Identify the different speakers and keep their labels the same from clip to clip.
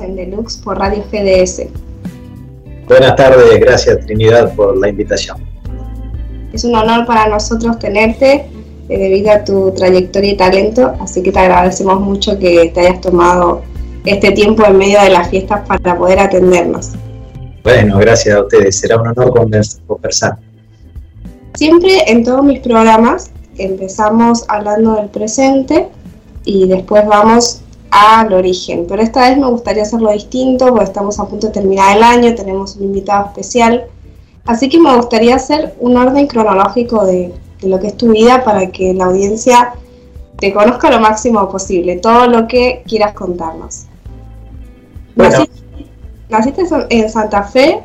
Speaker 1: En Deluxe por Radio GDS.
Speaker 2: Buenas tardes, gracias Trinidad por la invitación.
Speaker 1: Es un honor para nosotros tenerte eh, debido a tu trayectoria y talento, así que te agradecemos mucho que te hayas tomado este tiempo en medio de las fiestas para poder atendernos.
Speaker 2: Bueno, gracias a ustedes, será un honor conversar.
Speaker 1: Siempre en todos mis programas empezamos hablando del presente y después vamos al origen. Pero esta vez me gustaría hacerlo distinto porque estamos a punto de terminar el año, tenemos un invitado especial. Así que me gustaría hacer un orden cronológico de, lo que es tu vida para que la audiencia te conozca lo máximo posible, todo lo que quieras contarnos. Naciste, en Santa Fe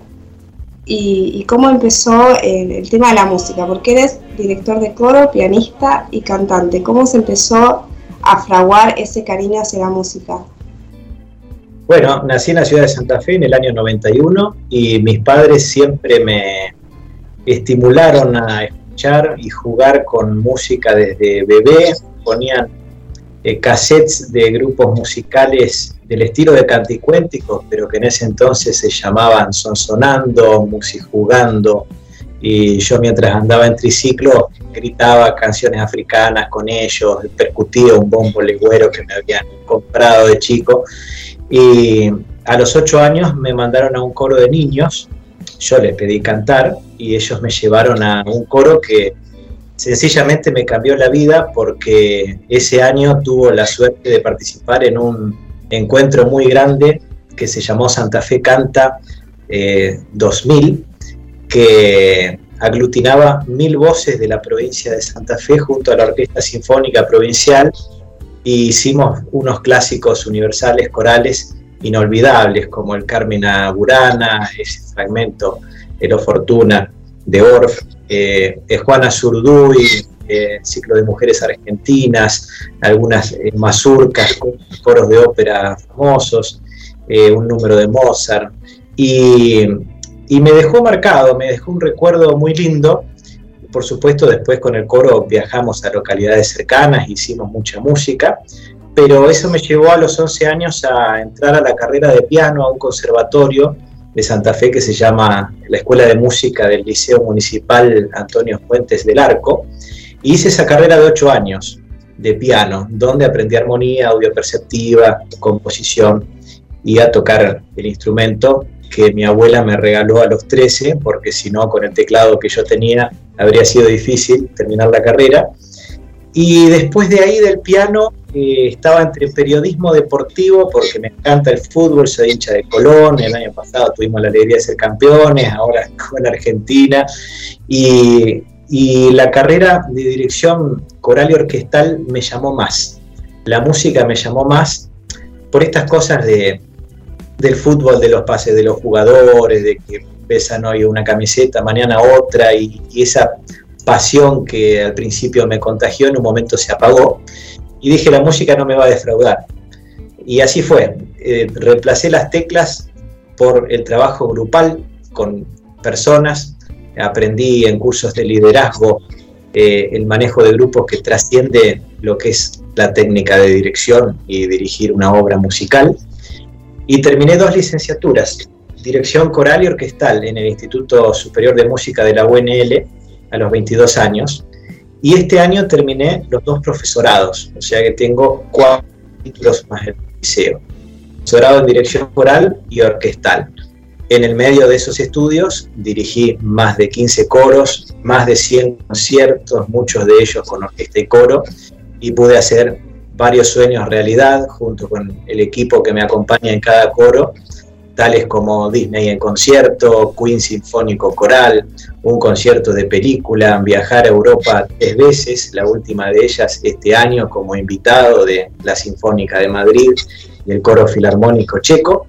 Speaker 1: y, cómo empezó el, el, tema de la música, porque eres director de coro, pianista y cantante. ¿Cómo se empezó a fraguar ese cariño hacia la música?
Speaker 2: Bueno, nací en la ciudad de Santa Fe en el año 91 y mis padres siempre me estimularon a escuchar y jugar con música desde bebé. Ponían eh, cassettes de grupos musicales del estilo de canticuénticos, pero que en ese entonces se llamaban Sonsonando, Musijugando, y yo mientras andaba en triciclo gritaba canciones africanas con ellos, percutía un bombo legüero que me habían comprado de chico. Y a los ocho años me mandaron a un coro de niños, yo les pedí cantar y ellos me llevaron a un coro que sencillamente me cambió la vida porque ese año tuvo la suerte de participar en un encuentro muy grande que se llamó Santa Fe Canta 2000 eh, que aglutinaba mil voces de la provincia de Santa Fe junto a la Orquesta Sinfónica Provincial e hicimos unos clásicos universales corales inolvidables como el Carmen Burana, ese fragmento, El Fortuna de Orff, eh, Juana Zurduy, eh, ciclo de mujeres argentinas, algunas eh, mazurcas, coros de ópera famosos, eh, un número de Mozart. Y y me dejó marcado, me dejó un recuerdo muy lindo. Por supuesto, después con el coro viajamos a localidades cercanas, hicimos mucha música, pero eso me llevó a los 11 años a entrar a la carrera de piano a un conservatorio de Santa Fe que se llama la Escuela de Música del Liceo Municipal Antonio Fuentes del Arco. Hice esa carrera de 8 años de piano, donde aprendí armonía, audio perceptiva, composición y a tocar el instrumento que mi abuela me regaló a los 13, porque si no, con el teclado que yo tenía, habría sido difícil terminar la carrera. Y después de ahí del piano eh, estaba entre periodismo deportivo, porque me encanta el fútbol, soy hincha de Colón, el año pasado tuvimos la alegría de ser campeones, ahora con Argentina, y, y la carrera de dirección coral y orquestal me llamó más, la música me llamó más por estas cosas de, del fútbol, de los pases de los jugadores, de que pesan hoy una camiseta, mañana otra, y, esa pasión que al principio me contagió en un momento se apagó. Y dije, la música no me va a defraudar. Y así fue. Eh, reemplacé las teclas por el trabajo grupal con personas. Aprendí en cursos de liderazgo eh, el manejo de grupos que trasciende lo que es la técnica de dirección y dirigir una obra musical. Y terminé dos licenciaturas, dirección coral y orquestal en el Instituto Superior de Música de la UNL a los 22 años. Y este año terminé los dos profesorados, o sea que tengo cuatro títulos más el liceo. Profesorado en dirección coral y orquestal. En el medio de esos estudios dirigí más de 15 coros, más de 100 conciertos, muchos de ellos con orquesta y coro, y pude hacer varios sueños realidad junto con el equipo que me acompaña en cada coro, tales como Disney en concierto, Queen Sinfónico Coral, un concierto de película, viajar a Europa tres veces, la última de ellas este año como invitado de la Sinfónica de Madrid y el Coro Filarmónico Checo,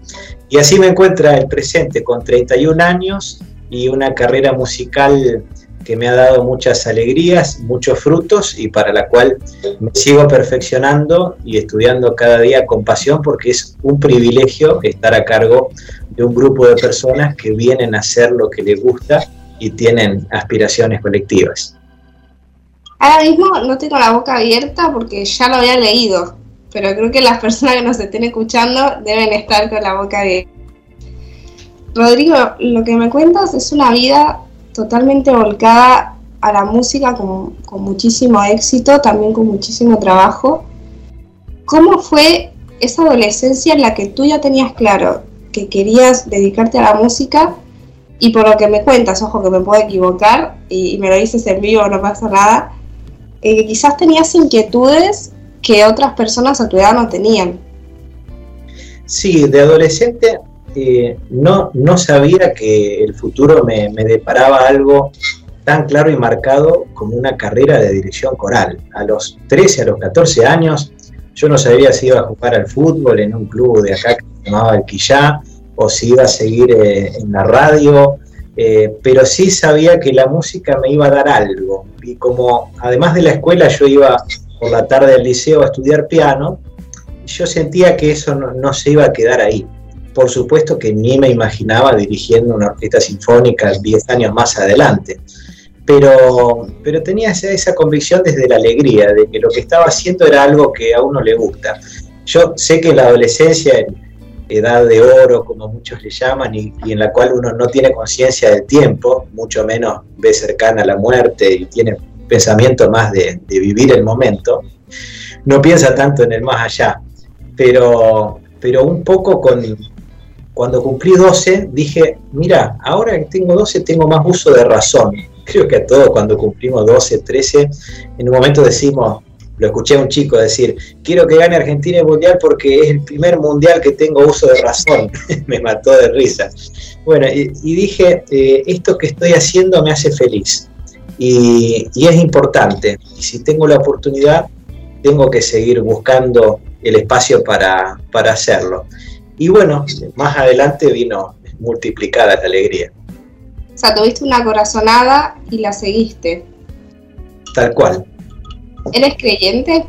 Speaker 2: y así me encuentra el presente con 31 años y una carrera musical que me ha dado muchas alegrías, muchos frutos y para la cual me sigo perfeccionando y estudiando cada día con pasión porque es un privilegio estar a cargo de un grupo de personas que vienen a hacer lo que les gusta y tienen aspiraciones colectivas.
Speaker 1: Ahora mismo no tengo la boca abierta porque ya lo había leído, pero creo que las personas que nos estén escuchando deben estar con la boca abierta. Rodrigo, lo que me cuentas es una vida totalmente volcada a la música con, muchísimo éxito, también con muchísimo trabajo. ¿Cómo fue esa adolescencia en la que tú ya tenías claro que querías dedicarte a la música? Y por lo que me cuentas, ojo que me puedo equivocar, y, y me lo dices en vivo, no pasa nada, eh, quizás tenías inquietudes que otras personas a tu edad no tenían.
Speaker 2: Sí, de adolescente no, no sabía que el futuro me, me, deparaba algo tan claro y marcado como una carrera de dirección coral. A los 13, a los 14 años, yo no sabía si iba a jugar al fútbol en un club de acá que se llamaba El Quillá, o si iba a seguir eh, en la radio, eh, pero sí sabía que la música me iba a dar algo. Y como además de la escuela yo iba por la tarde al liceo a estudiar piano, yo sentía que eso no, no, se iba a quedar ahí. Por supuesto que ni me imaginaba dirigiendo una orquesta sinfónica 10 años más adelante, pero, pero tenía esa, esa convicción desde la alegría, de que lo que estaba haciendo era algo que a uno le gusta. Yo sé que en la adolescencia, edad de oro, como muchos le llaman, y, y en la cual uno no tiene conciencia del tiempo, mucho menos ve cercana la muerte y tiene pensamiento más de, de, vivir el momento, no piensa tanto en el más allá. Pero, pero un poco con, cuando cumplí 12 dije, mira, ahora que tengo 12 tengo más uso de razón. Creo que a todos cuando cumplimos 12, 13, en un momento decimos, lo escuché a un chico decir, quiero que gane Argentina el Mundial porque es el primer Mundial que tengo uso de razón. me mató de risa. Bueno, y, dije, eh, esto que estoy haciendo me hace feliz y, y, es importante. Y si tengo la oportunidad, tengo que seguir buscando el espacio para, para hacerlo. Y bueno, más adelante vino multiplicada la alegría.
Speaker 1: O sea, tuviste una corazonada y la seguiste.
Speaker 2: Tal cual.
Speaker 1: ¿Eres creyente?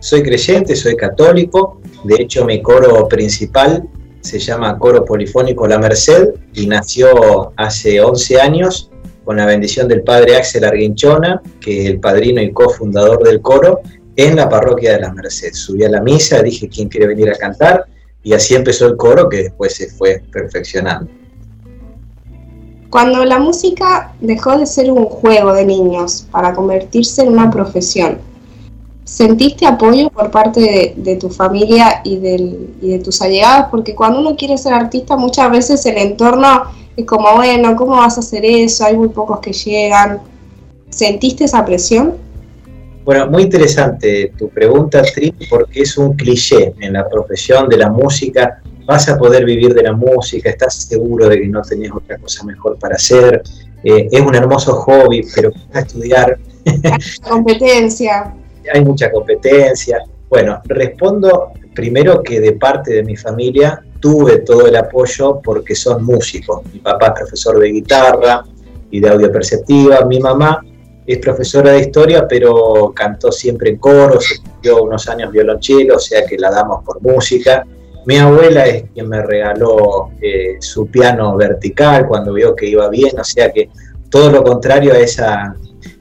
Speaker 2: Soy creyente, soy católico. De hecho, mi coro principal se llama Coro Polifónico La Merced y nació hace 11 años con la bendición del padre Axel Arguinchona, que es el padrino y cofundador del coro, en la parroquia de la Merced. Subí a la misa, dije quién quiere venir a cantar, y así empezó el coro que después se fue perfeccionando.
Speaker 1: Cuando la música dejó de ser un juego de niños para convertirse en una profesión, ¿sentiste apoyo por parte de, tu familia y, y de tus allegados? Porque cuando uno quiere ser artista muchas veces el entorno es como, bueno, ¿cómo vas a hacer eso? Hay muy pocos que llegan. ¿Sentiste esa presión?
Speaker 2: Bueno, muy interesante tu pregunta, Tri, porque es un cliché en la profesión de la música. Vas a poder vivir de la música, estás seguro de que no tenés otra cosa mejor para hacer. Eh, es un hermoso hobby, pero vas a estudiar.
Speaker 1: Hay competencia.
Speaker 2: Hay mucha competencia. Bueno, respondo primero que de parte de mi familia tuve todo el apoyo porque son músicos. Mi papá es profesor de guitarra y de audio perceptiva, mi mamá es profesora de historia, pero cantó siempre en coros, estudió unos años violonchelo, o sea que la damos por música. Mi abuela es quien me regaló eh, su piano vertical cuando vio que iba bien, o sea que todo lo contrario a esa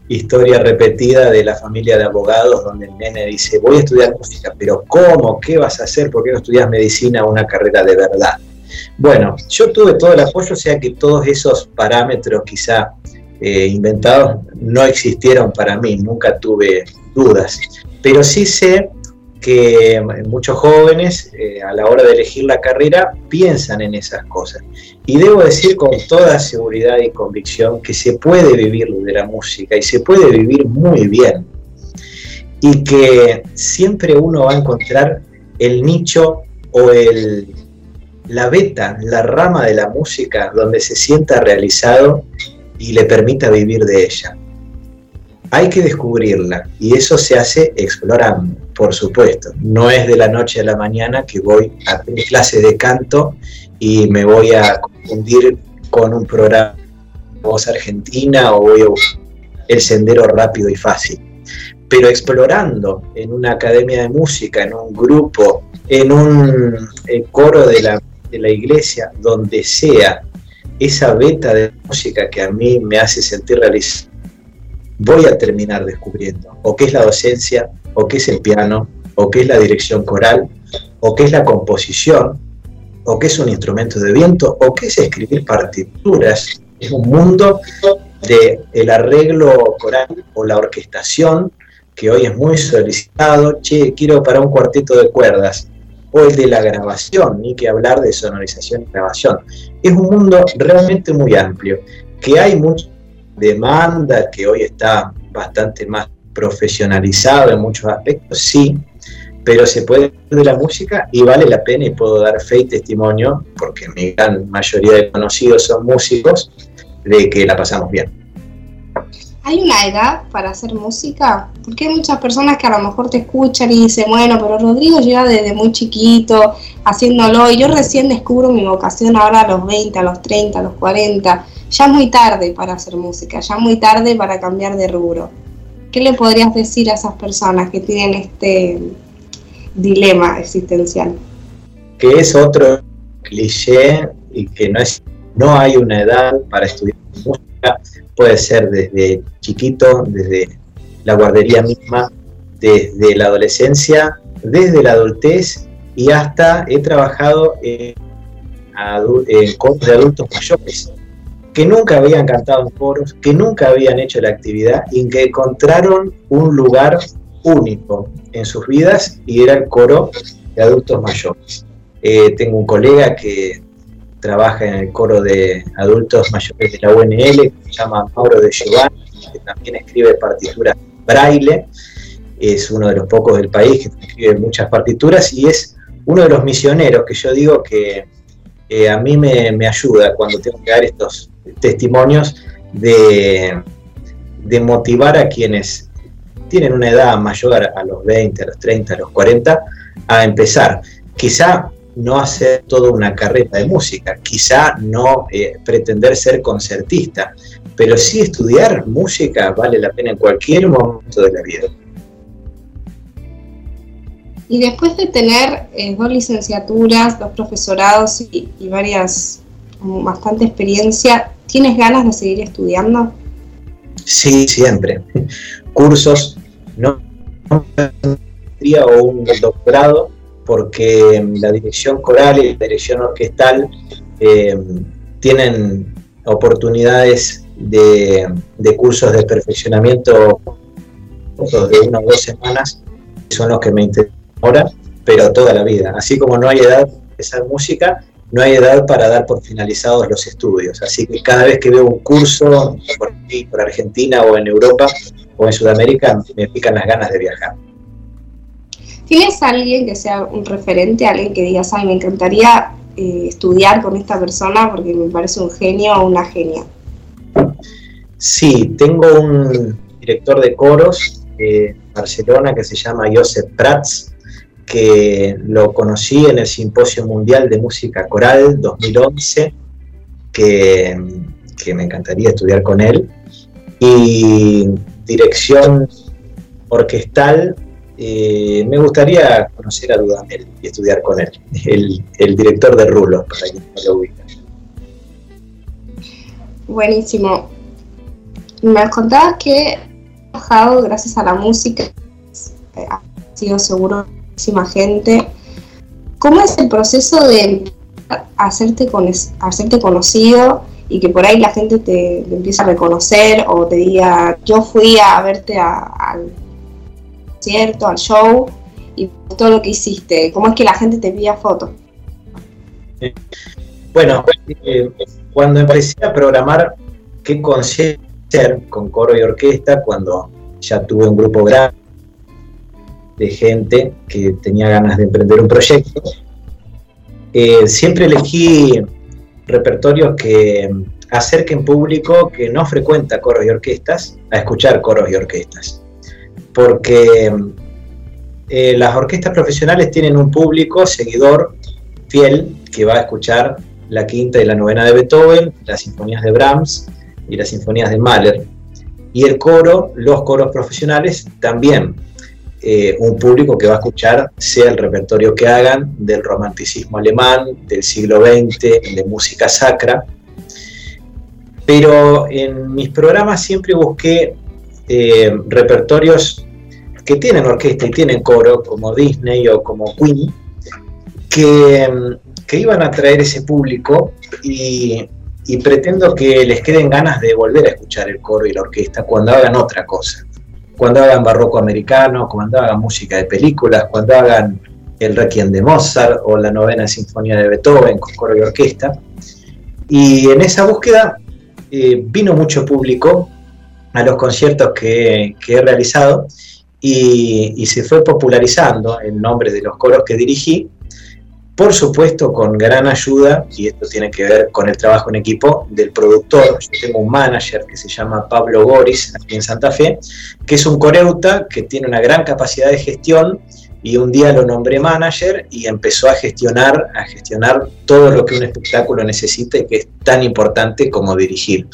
Speaker 2: historia repetida de la familia de abogados donde el nene dice, voy a estudiar música, pero ¿cómo? ¿Qué vas a hacer? ¿Por qué no estudias medicina una carrera de verdad? Bueno, yo tuve todo el apoyo, o sea que todos esos parámetros quizá eh, inventados no existieron para mí, nunca tuve dudas, pero sí sé que muchos jóvenes eh, a la hora de elegir la carrera piensan en esas cosas. Y debo decir con toda seguridad y convicción que se puede vivir de la música y se puede vivir muy bien. Y que siempre uno va a encontrar el nicho o el, la beta, la rama de la música donde se sienta realizado y le permita vivir de ella. Hay que descubrirla y eso se hace explorando, por supuesto. No es de la noche a la mañana que voy a clase de canto y me voy a confundir con un programa voz argentina o voy a el sendero rápido y fácil. Pero explorando en una academia de música, en un grupo, en un eh, coro de la, de la iglesia, donde sea, esa beta de música que a mí me hace sentir realizado, voy a terminar descubriendo o qué es la docencia, o qué es el piano, o qué es la dirección coral, o qué es la composición, o qué es un instrumento de viento, o qué es escribir partituras. Es un mundo de el arreglo coral o la orquestación que hoy es muy solicitado. Che, quiero para un cuarteto de cuerdas o el de la grabación, ni que hablar de sonorización y grabación. Es un mundo realmente muy amplio, que hay mucha demanda, que hoy está bastante más profesionalizado en muchos aspectos, sí, pero se puede de la música y vale la pena y puedo dar fe y testimonio, porque mi gran mayoría de conocidos son músicos, de que la pasamos bien.
Speaker 1: ¿Hay una edad para hacer música? Porque hay muchas personas que a lo mejor te escuchan y dicen, bueno, pero Rodrigo lleva desde muy chiquito haciéndolo y yo recién descubro mi vocación ahora a los 20, a los 30, a los 40. Ya es muy tarde para hacer música, ya muy tarde para cambiar de rubro. ¿Qué le podrías decir a esas personas que tienen este dilema existencial?
Speaker 2: Que es otro cliché y que no es no hay una edad para estudiar música puede ser desde chiquito, desde la guardería misma, desde la adolescencia, desde la adultez y hasta he trabajado en, coros de adultos mayores que nunca habían cantado en coros, que nunca habían hecho la actividad y que encontraron un lugar único en sus vidas y era el coro de adultos mayores. Eh, tengo un colega que trabaja en el coro de adultos mayores de la UNL, que se llama Mauro de Giovanni, que también escribe partituras braille, es uno de los pocos del país que escribe muchas partituras y es uno de los misioneros que yo digo que a mí me, ayuda cuando tengo que dar estos testimonios de, de motivar a quienes tienen una edad mayor a los 20, a los 30, a los 40, a empezar. Quizá no hacer toda una carreta de música, quizá no eh, pretender ser concertista, pero sí estudiar música vale la pena en cualquier momento de la vida.
Speaker 1: Y después de tener eh, dos licenciaturas, dos profesorados y, varias, bastante experiencia, ¿tienes ganas de seguir estudiando?
Speaker 2: Sí, siempre. Cursos, no, o un doctorado, porque la dirección coral y la dirección orquestal eh, tienen oportunidades de, cursos de perfeccionamiento de una o dos semanas, que son los que me interesan ahora, pero toda la vida. Así como no hay edad para empezar música, no hay edad para dar por finalizados los estudios. Así que cada vez que veo un curso por, por Argentina o en Europa o en Sudamérica, me pican las ganas de viajar.
Speaker 1: ¿Tienes alguien que sea un referente, alguien que digas, ay, me encantaría eh, estudiar con esta persona porque me parece un genio o una genia?
Speaker 2: Sí, tengo un director de coros en Barcelona que se llama Josep Prats, que lo conocí en el Simposio Mundial de Música Coral 2011, que, que me encantaría estudiar con él. Y dirección orquestal eh, me gustaría conocer a Dudamel y estudiar con él, el, director de Rulo, para quien no lo ubica.
Speaker 1: Buenísimo. Me contabas que has trabajado gracias a la música, eh, ha sido seguro muchísima gente. ¿Cómo es el proceso de hacerte, con, hacerte conocido y que por ahí la gente te, empiece a reconocer o te diga, yo fui a verte al cierto al show y todo lo que hiciste? ¿Cómo es que la gente te pide fotos?
Speaker 2: Bueno, eh, cuando empecé a programar qué concierto con coro y orquesta, cuando ya tuve un grupo grande de gente que tenía ganas de emprender un proyecto, eh, siempre elegí repertorios que acerquen público que no frecuenta coros y orquestas a escuchar coros y orquestas. Porque eh, las orquestas profesionales tienen un público seguidor fiel que va a escuchar la quinta y la novena de Beethoven, las sinfonías de Brahms y las sinfonías de Mahler. Y el coro, los coros profesionales también eh, un público que va a escuchar sea el repertorio que hagan del romanticismo alemán, del siglo XX, de música sacra. Pero en mis programas siempre busqué eh, repertorios que tienen orquesta y tienen coro, como Disney o como Queen, que, que iban a traer ese público y, y pretendo que les queden ganas de volver a escuchar el coro y la orquesta cuando hagan otra cosa cuando hagan barroco americano, cuando hagan música de películas, cuando hagan el Requiem de Mozart o la novena sinfonía de Beethoven con coro y orquesta. Y en esa búsqueda eh, vino mucho público a los conciertos que, he realizado y, y, se fue popularizando el nombre de los coros que dirigí por supuesto con gran ayuda, y esto tiene que ver con el trabajo en equipo del productor. Yo tengo un manager que se llama Pablo Goris, aquí en Santa Fe, que es un coreuta que tiene una gran capacidad de gestión y un día lo nombré manager y empezó a gestionar, a gestionar todo lo que un espectáculo necesita y que es tan importante como dirigir.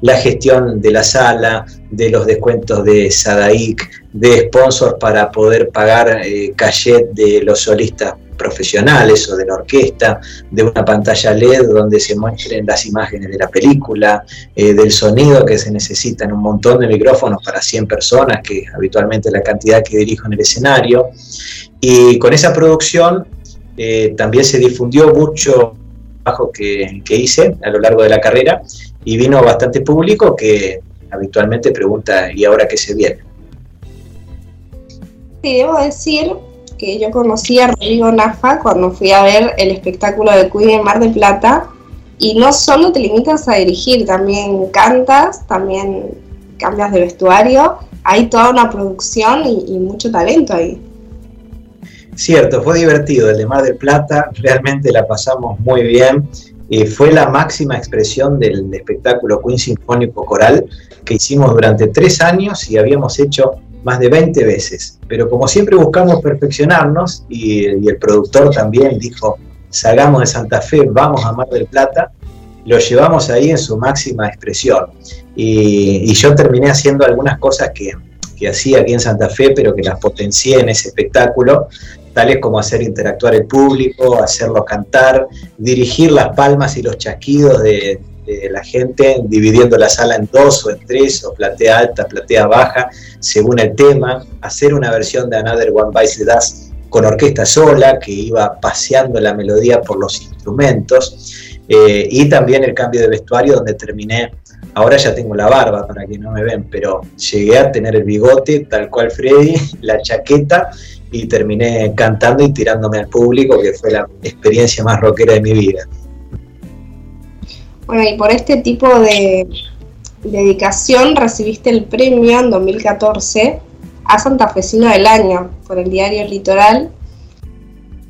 Speaker 2: La gestión de la sala, de los descuentos de Sadaic, de sponsors para poder pagar eh, cachet de los solistas profesionales o de la orquesta, de una pantalla LED donde se muestren las imágenes de la película, eh, del sonido que se necesita en un montón de micrófonos para 100 personas, que es habitualmente la cantidad que dirijo en el escenario. Y con esa producción eh, también se difundió mucho trabajo que, que hice a lo largo de la carrera y vino bastante público que habitualmente pregunta, ¿y ahora qué se viene?
Speaker 1: Sí, debo decir que yo conocí a Rodrigo Nafa cuando fui a ver el espectáculo de Queen en Mar del Plata. Y no solo te limitas a dirigir, también cantas, también cambias de vestuario. Hay toda una producción y, mucho talento ahí.
Speaker 2: Cierto, fue divertido el de Mar del Plata, realmente la pasamos muy bien. y fue la máxima expresión del espectáculo Queen Sinfónico Coral que hicimos durante tres años y habíamos hecho más de 20 veces. Pero como siempre buscamos perfeccionarnos y, el productor también dijo, salgamos de Santa Fe, vamos a Mar del Plata, lo llevamos ahí en su máxima expresión. Y, yo terminé haciendo algunas cosas que, que hacía aquí en Santa Fe, pero que las potencié en ese espectáculo, tales como hacer interactuar el público, hacerlo cantar, dirigir las palmas y los chasquidos de, la gente, dividiendo la sala en dos o en tres, o platea alta, platea baja, según el tema, hacer una versión de Another One Bites the Dust con orquesta sola, que iba paseando la melodía por los instrumentos, eh, y también el cambio de vestuario donde terminé, ahora ya tengo la barba para que no me ven, pero llegué a tener el bigote tal cual Freddy, la chaqueta, y terminé cantando y tirándome al público, que fue la experiencia más rockera de mi vida.
Speaker 1: Bueno, y por este tipo de dedicación recibiste el premio en 2014 a Santa Fecino del Año por el diario Litoral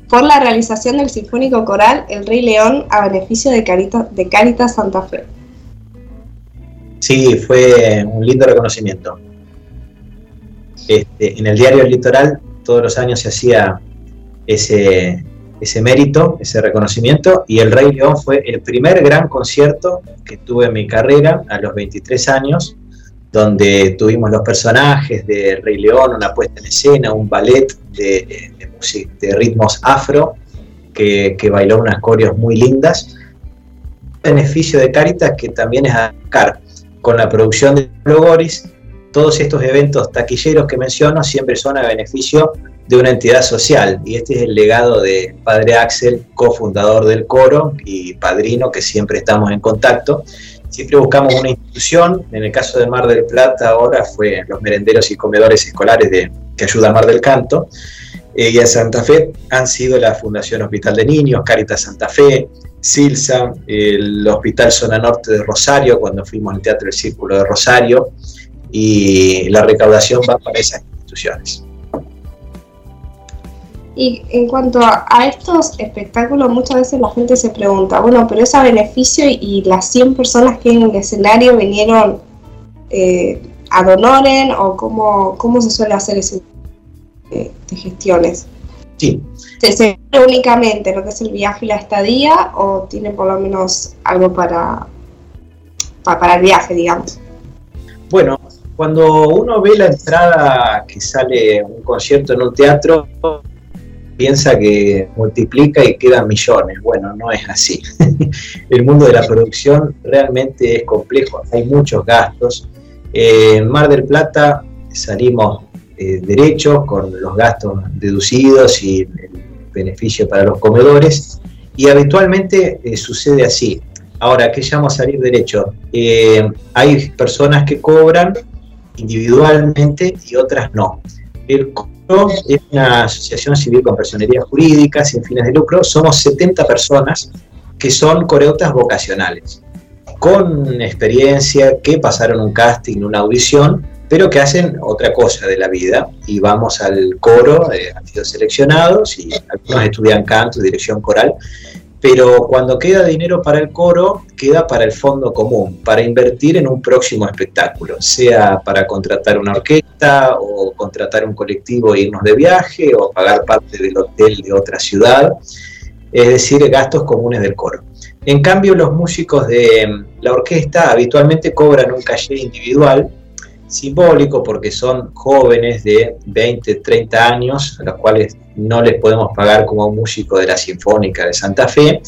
Speaker 1: por la realización del Sinfónico Coral El Rey León a beneficio de Caritas, de Caritas Santa Fe.
Speaker 2: Sí, fue un lindo reconocimiento. Este, en el diario Litoral todos los años se hacía ese, ese mérito, ese reconocimiento, y El Rey León fue el primer gran concierto que tuve en mi carrera a los 23 años, donde tuvimos los personajes de Rey León, una puesta en escena, un ballet de, de, ritmos afro, que, bailó unas coreos muy lindas. beneficio de Caritas que también es acá, con la producción de Logoris, todos estos eventos taquilleros que menciono siempre son a beneficio de una entidad social y este es el legado de Padre Axel, cofundador del coro y padrino que siempre estamos en contacto. Siempre buscamos una institución, en el caso de Mar del Plata ahora fue los merenderos y comedores escolares de, que ayuda a Mar del Canto, y en Santa Fe han sido la Fundación Hospital de Niños, Caritas Santa Fe, Silsa, el Hospital Zona Norte de Rosario, cuando fuimos al Teatro del Círculo de Rosario, y la recaudación va para esas instituciones.
Speaker 1: Y en cuanto a, estos espectáculos, muchas veces la gente se pregunta, bueno, pero es a beneficio y, las 100 personas que en el escenario vinieron eh, a donoren o cómo, cómo se suele hacer ese de, gestiones.
Speaker 2: Sí.
Speaker 1: ¿Se únicamente lo que es el viaje y la estadía o tiene por lo menos algo para, para, el viaje, digamos?
Speaker 2: Bueno, cuando uno ve la entrada que sale un concierto en un teatro, piensa que multiplica y quedan millones. Bueno, no es así. el mundo de la producción realmente es complejo, hay muchos gastos. en Mar del Plata salimos eh, derechos, con los gastos deducidos y el beneficio para los comedores. Y habitualmente eh, sucede así. Ahora, ¿qué llamo salir derecho? Eh, hay personas que cobran individualmente y otras no. El es una asociación civil con personería jurídica sin fines de lucro. Somos 70 personas que son coreotas vocacionales, con experiencia, que pasaron un casting, una audición pero que hacen otra cosa de la vida y vamos al coro, eh, han sido seleccionados y algunos estudian canto, dirección coral, pero cuando queda dinero para el coro, queda para el fondo común, para invertir en un próximo espectáculo, sea para contratar una orquesta o contratar un colectivo e irnos de viaje o pagar parte del hotel de otra ciudad, es decir, gastos comunes del coro. En cambio, los músicos de la orquesta habitualmente cobran un caché individual simbólico porque son jóvenes de 20, 30 años, a los cuales no les podemos pagar como un músico de la Sinfónica de Santa Fe,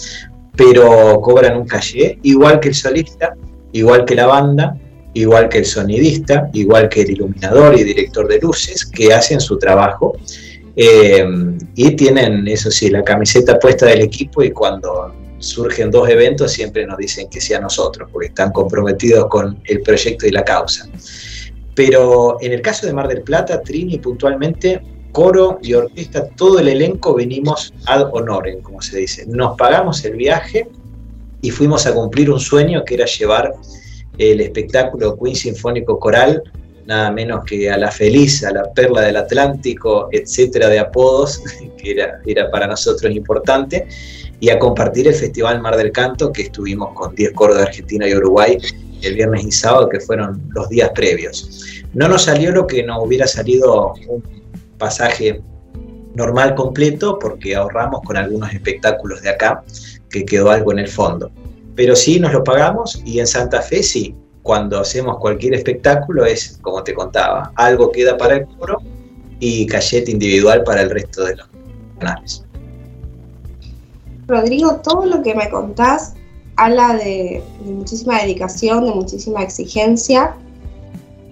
Speaker 2: pero cobran un caché, igual que el solista, igual que la banda, igual que el sonidista, igual que el iluminador y director de luces, que hacen su trabajo. Eh, y tienen, eso sí, la camiseta puesta del equipo y cuando surgen dos eventos siempre nos dicen que sea nosotros, porque están comprometidos con el proyecto y la causa. Pero en el caso de Mar del Plata, Trini puntualmente, coro y orquesta, todo el elenco venimos ad honorem, como se dice. Nos pagamos el viaje y fuimos a cumplir un sueño que era llevar el espectáculo Queen Sinfónico Coral, nada menos que a la Feliz, a la Perla del Atlántico, etcétera, de apodos, que era, era para nosotros importante, y a compartir el Festival Mar del Canto, que estuvimos con 10 coros de Argentina y Uruguay el viernes y sábado, que fueron los días previos. No nos salió lo que nos hubiera salido un pasaje normal completo, porque ahorramos con algunos espectáculos de acá, que quedó algo en el fondo. Pero sí nos lo pagamos y en Santa Fe sí, cuando hacemos cualquier espectáculo es, como te contaba, algo queda para el coro y cachete individual para el resto de los canales.
Speaker 1: Rodrigo, todo lo que me contás habla de, muchísima dedicación, de muchísima exigencia,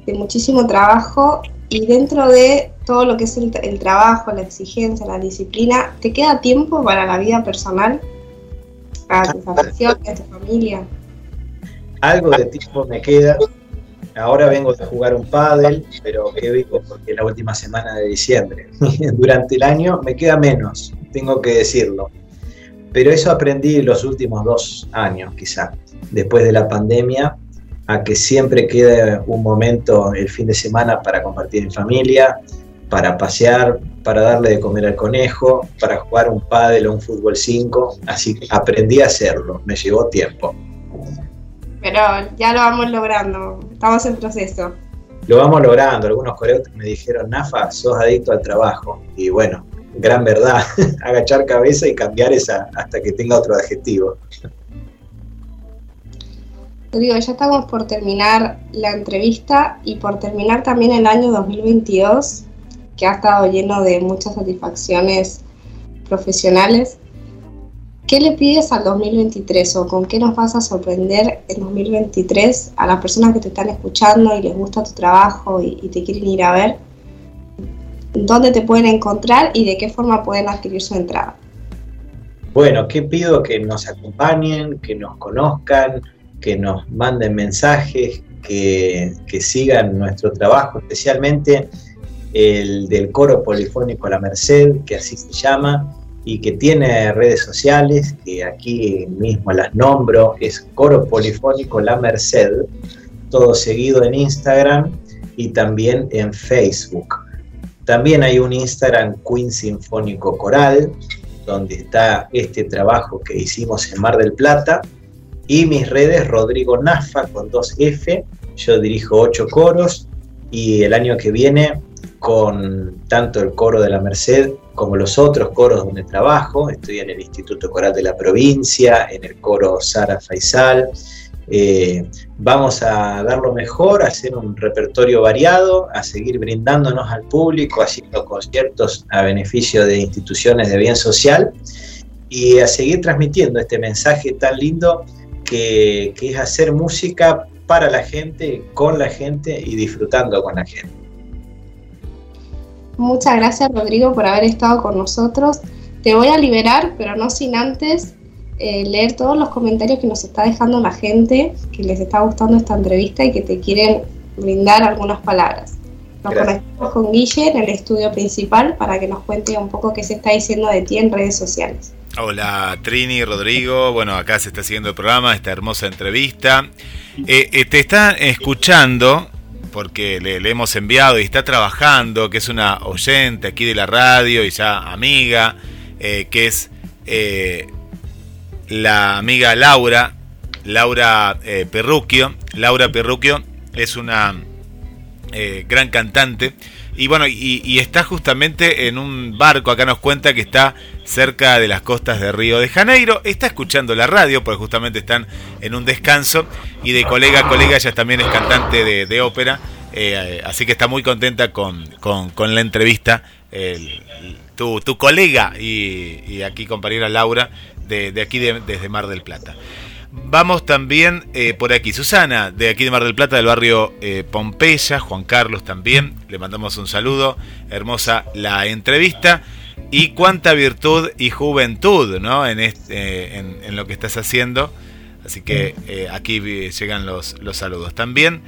Speaker 1: de muchísimo trabajo y dentro de todo lo que es el, trabajo, la exigencia, la disciplina, ¿te queda tiempo para la vida personal? Para tu familia, tu familia.
Speaker 2: Algo de tiempo me queda. Ahora vengo de jugar un pádel, pero que digo porque es la última semana de diciembre. Durante el año me queda menos, tengo que decirlo. Pero eso aprendí los últimos dos años, quizá, después de la pandemia, a que siempre quede un momento el fin de semana para compartir en familia, para pasear, para darle de comer al conejo, para jugar un pádel o un fútbol 5. Así que aprendí a hacerlo, me llevó tiempo.
Speaker 1: Pero ya lo vamos logrando, estamos en proceso.
Speaker 2: Lo vamos logrando, algunos coreos me dijeron, Nafa, sos adicto al trabajo. Y bueno, gran verdad, agachar cabeza y cambiar esa hasta que tenga otro adjetivo.
Speaker 1: digo, ya estamos por terminar la entrevista y por terminar también el año 2022, que ha estado lleno de muchas satisfacciones profesionales. ¿Qué le pides al 2023 o con qué nos vas a sorprender en 2023 a las personas que te están escuchando y les gusta tu trabajo y te quieren ir a ver? Dónde te pueden encontrar y de qué forma pueden adquirir su entrada.
Speaker 2: Bueno, ¿qué pido? Que nos acompañen, que nos conozcan, que nos manden mensajes, que, sigan nuestro trabajo, especialmente el del coro polifónico La Merced, que así se llama, y que tiene redes sociales, que aquí mismo las nombro, es coro polifónico La Merced, todo seguido en Instagram y también en Facebook. También hay un Instagram Queen Sinfónico Coral, donde está este trabajo que hicimos en Mar del Plata. Y mis redes, Rodrigo Nafa con 2F. Yo dirijo ocho coros y el año que viene con tanto el coro de la Merced como los otros coros donde trabajo. Estoy en el Instituto Coral de la Provincia, en el coro Sara Faisal, eh, vamos a dar lo mejor, a hacer un repertorio variado, a seguir brindándonos al público, haciendo conciertos a beneficio de instituciones de bien social y a seguir transmitiendo este mensaje tan lindo que, que es hacer música para la gente, con la gente y disfrutando con la gente.
Speaker 1: Muchas gracias Rodrigo por haber estado con nosotros. Te voy a liberar, pero no sin antes eh, leer todos los comentarios que nos está dejando la gente, que les está gustando esta entrevista y que te quieren brindar algunas palabras. Nos conectamos con Guille en el estudio principal para que nos cuente un poco qué se está diciendo de ti en redes sociales.
Speaker 3: Hola Trini, Rodrigo, bueno, acá se está siguiendo el programa, esta hermosa entrevista. Eh, eh, te están escuchando porque le, hemos enviado y está trabajando, que es una oyente aquí de la radio y ya amiga, que es la amiga Laura, Laura eh. Laura Perruquio es una eh, gran cantante. Y bueno, y, está justamente en un barco, acá nos cuenta que está cerca de las costas de Río de Janeiro. Está escuchando la radio, porque justamente están en un descanso. Y de colega a colega, ella también es cantante de, ópera. Eh, así que está muy contenta con, la entrevista. tu, tu, colega y, y, aquí compañera Laura de, aquí desde Mar del Plata. Vamos también eh, por aquí, Susana, de aquí de Mar del Plata, del barrio eh, Pompeya, Juan Carlos también, le mandamos un saludo, hermosa la entrevista y cuánta virtud y juventud ¿no? en, este, en, lo que estás haciendo. Así que aquí llegan los, los saludos. También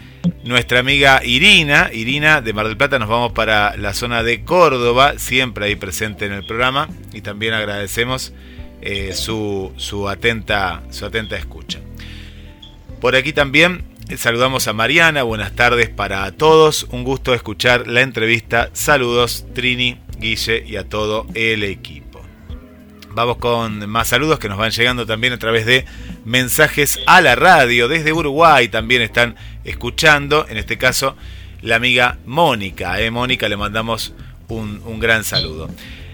Speaker 3: nuestra amiga Irina, Irina de Mar del Plata, nos vamos para la zona de Córdoba, siempre ahí presente en el programa. Y también agradecemos eh, su, su, atenta, su atenta escucha. Por aquí también eh, saludamos a Mariana, buenas tardes para todos, un gusto escuchar la entrevista, saludos Trini, Guille y a todo el equipo. Vamos con más saludos que nos van llegando también a través de mensajes a la radio. Desde Uruguay también están escuchando, en este caso la amiga Mónica. ¿eh? Mónica le mandamos un, un gran saludo.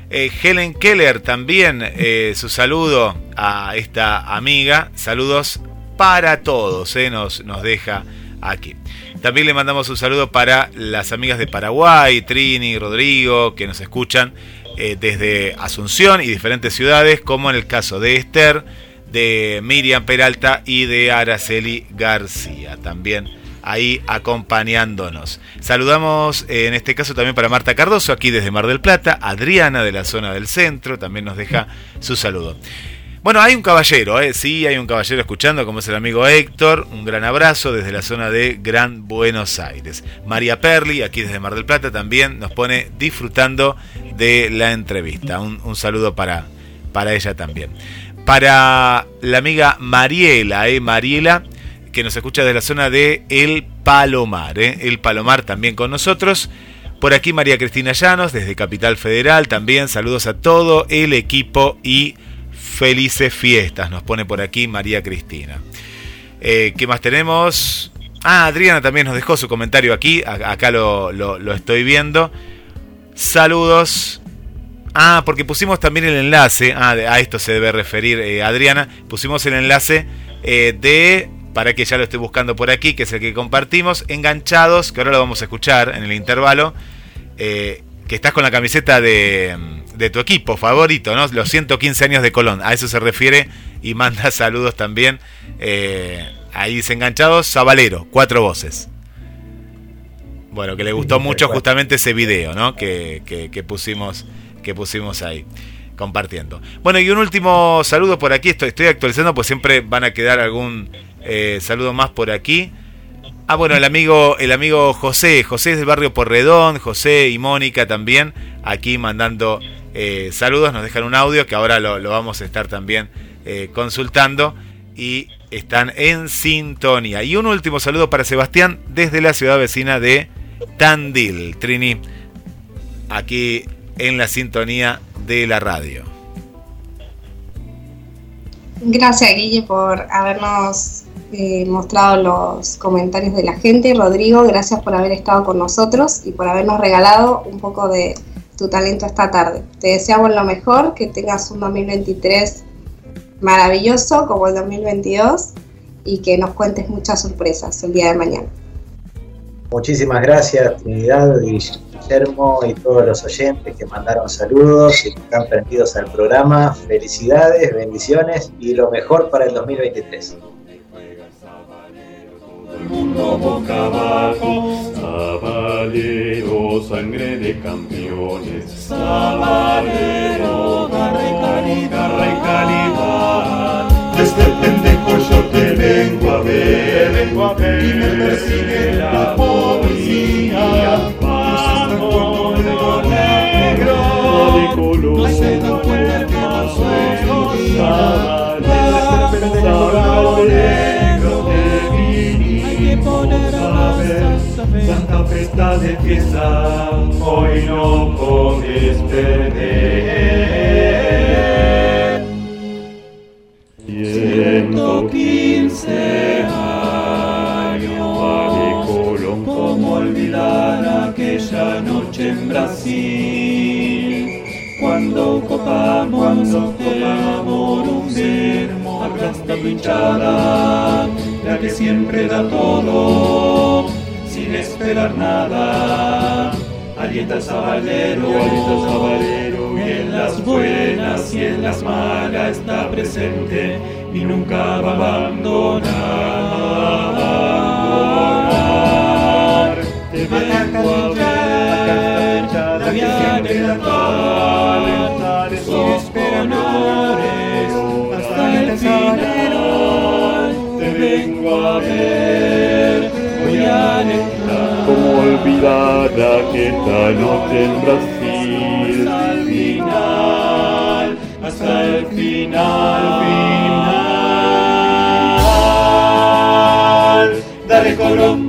Speaker 3: Eh, Helen Keller también, eh, su saludo a esta amiga. Saludos para todos, eh, nos, nos deja aquí. También le mandamos un saludo para las amigas de Paraguay, Trini, Rodrigo, que nos escuchan desde Asunción y diferentes ciudades, como en el caso de Esther, de Miriam Peralta y de Araceli García. También ahí acompañándonos. Saludamos eh, en este caso también para Marta Cardoso, aquí desde Mar del Plata, Adriana de la zona del centro, también nos deja su saludo. Bueno, hay un caballero, ¿eh? sí, hay un caballero escuchando, como es el amigo Héctor. Un gran abrazo desde la zona de Gran Buenos Aires. María Perli, aquí desde Mar del Plata, también nos pone disfrutando de la entrevista. Un, saludo para, para ella también. Para la amiga Mariela, ¿eh? Mariela, que nos escucha de la zona de El Palomar. ¿eh? El Palomar también con nosotros. Por aquí María Cristina Llanos, desde Capital Federal, también saludos a todo el equipo y felices fiestas. Nos pone por aquí María Cristina. Eh, ¿Qué más tenemos? Ah, Adriana también nos dejó su comentario aquí. acá lo, estoy viendo. Saludos. Ah, porque pusimos también el enlace. Ah, a esto se debe referir eh, Adriana. Pusimos el enlace de para que ya lo estoy buscando por aquí, que es el que compartimos, enganchados, que ahora lo vamos a escuchar en el intervalo, eh, que estás con la camiseta de, tu equipo favorito, ¿no? Los 115 años de Colón, a eso se refiere y manda saludos también. Eh, ahí dice enganchados, Zabalero, cuatro voces. Bueno, que le gustó mucho justamente ese video, ¿no? Que, que, pusimos, que pusimos ahí compartiendo. Bueno, y un último saludo por aquí, estoy, estoy actualizando, pues siempre van a quedar algún eh, saludo más por aquí. Ah, bueno, el amigo, el amigo José, José es del barrio Porredón, José y Mónica también, aquí mandando eh, saludos, nos dejan un audio que ahora lo, vamos a estar también eh, consultando y están en sintonía. Y un último saludo para Sebastián desde la ciudad vecina de Tandil, Trini, aquí en la sintonía de la radio.
Speaker 1: Gracias Guille por habernos mostrado los comentarios de la gente. Rodrigo, gracias por haber estado con nosotros y por habernos regalado un poco de tu talento esta tarde. Te deseamos lo mejor, que tengas un 2023 maravilloso como el 2022 y que nos cuentes muchas sorpresas el día de mañana.
Speaker 2: Muchísimas gracias Trinidad y Guillermo y todos los oyentes que mandaron saludos y que están prendidos al programa. Felicidades, bendiciones y lo mejor para el 2023
Speaker 4: mundo boca abajo. Sabalero, sangre de campeones. Sabalero, garra y calidad, garra y calidad. Desde el pendejo yo te vengo a ver, vengo a ver y me persigue la policía. Vamos, negro, de color, no se da cuenta que Santa Fe está de fiesta, hoy no puedes perder. 115 años, vale Colón, como olvidar aquella noche en Brasil. Cuando copamos, cuando copamos un sermo, aplastando hinchada, la que siempre da todo sin esperar nada. Alienta el sabalero, alienta sabalero, y en las buenas y en las malas está presente y nunca va a abandonar. Te vengo a ver, la Como olvidar aquella noche en Brasil. Hasta el final, hasta el final, final. Dale Colón.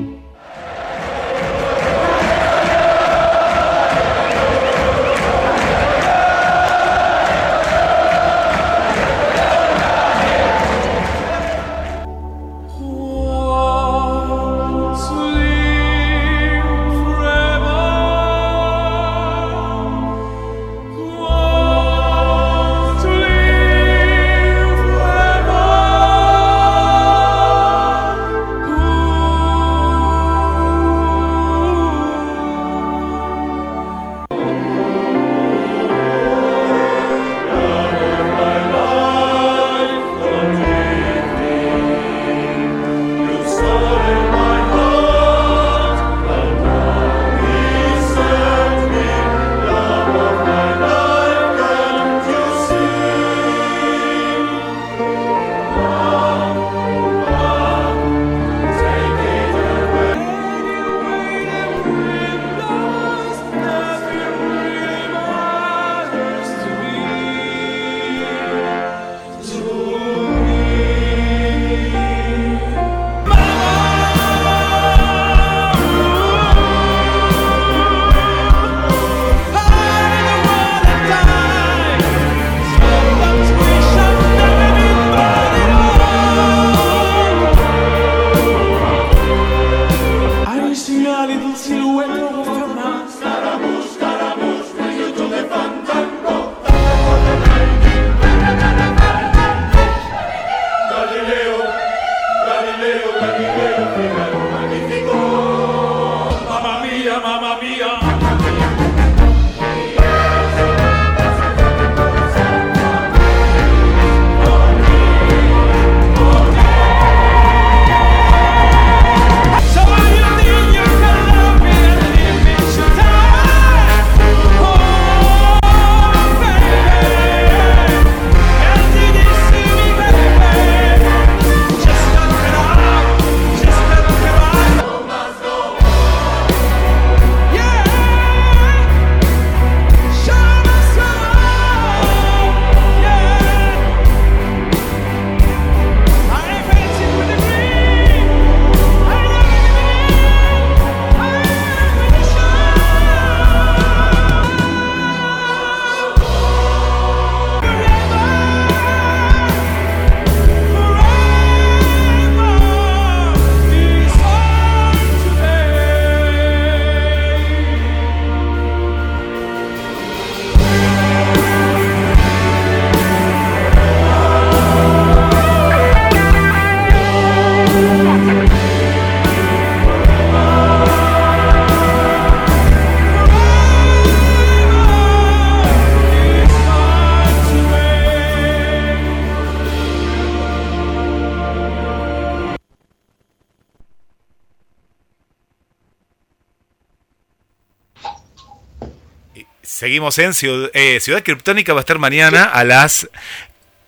Speaker 3: Seguimos en Ciudad, eh, Ciudad Criptónica, va a estar mañana a las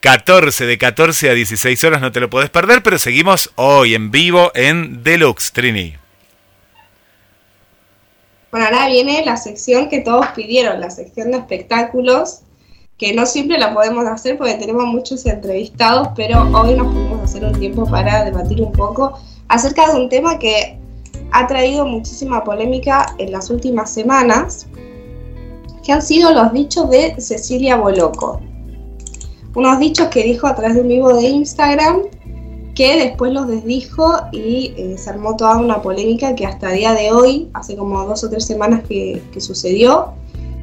Speaker 3: 14, de 14 a 16 horas, no te lo puedes perder, pero seguimos hoy en vivo en Deluxe, Trini.
Speaker 1: Bueno, ahora viene la sección que todos pidieron, la sección de espectáculos, que no siempre la podemos hacer porque tenemos muchos entrevistados, pero hoy nos pudimos hacer un tiempo para debatir un poco acerca de un tema que ha traído muchísima polémica en las últimas semanas, que han sido los dichos de Cecilia Boloco. Unos dichos que dijo a través de un vivo de Instagram que después los desdijo y eh, se armó toda una polémica que hasta el día de hoy, hace como dos o tres semanas que, sucedió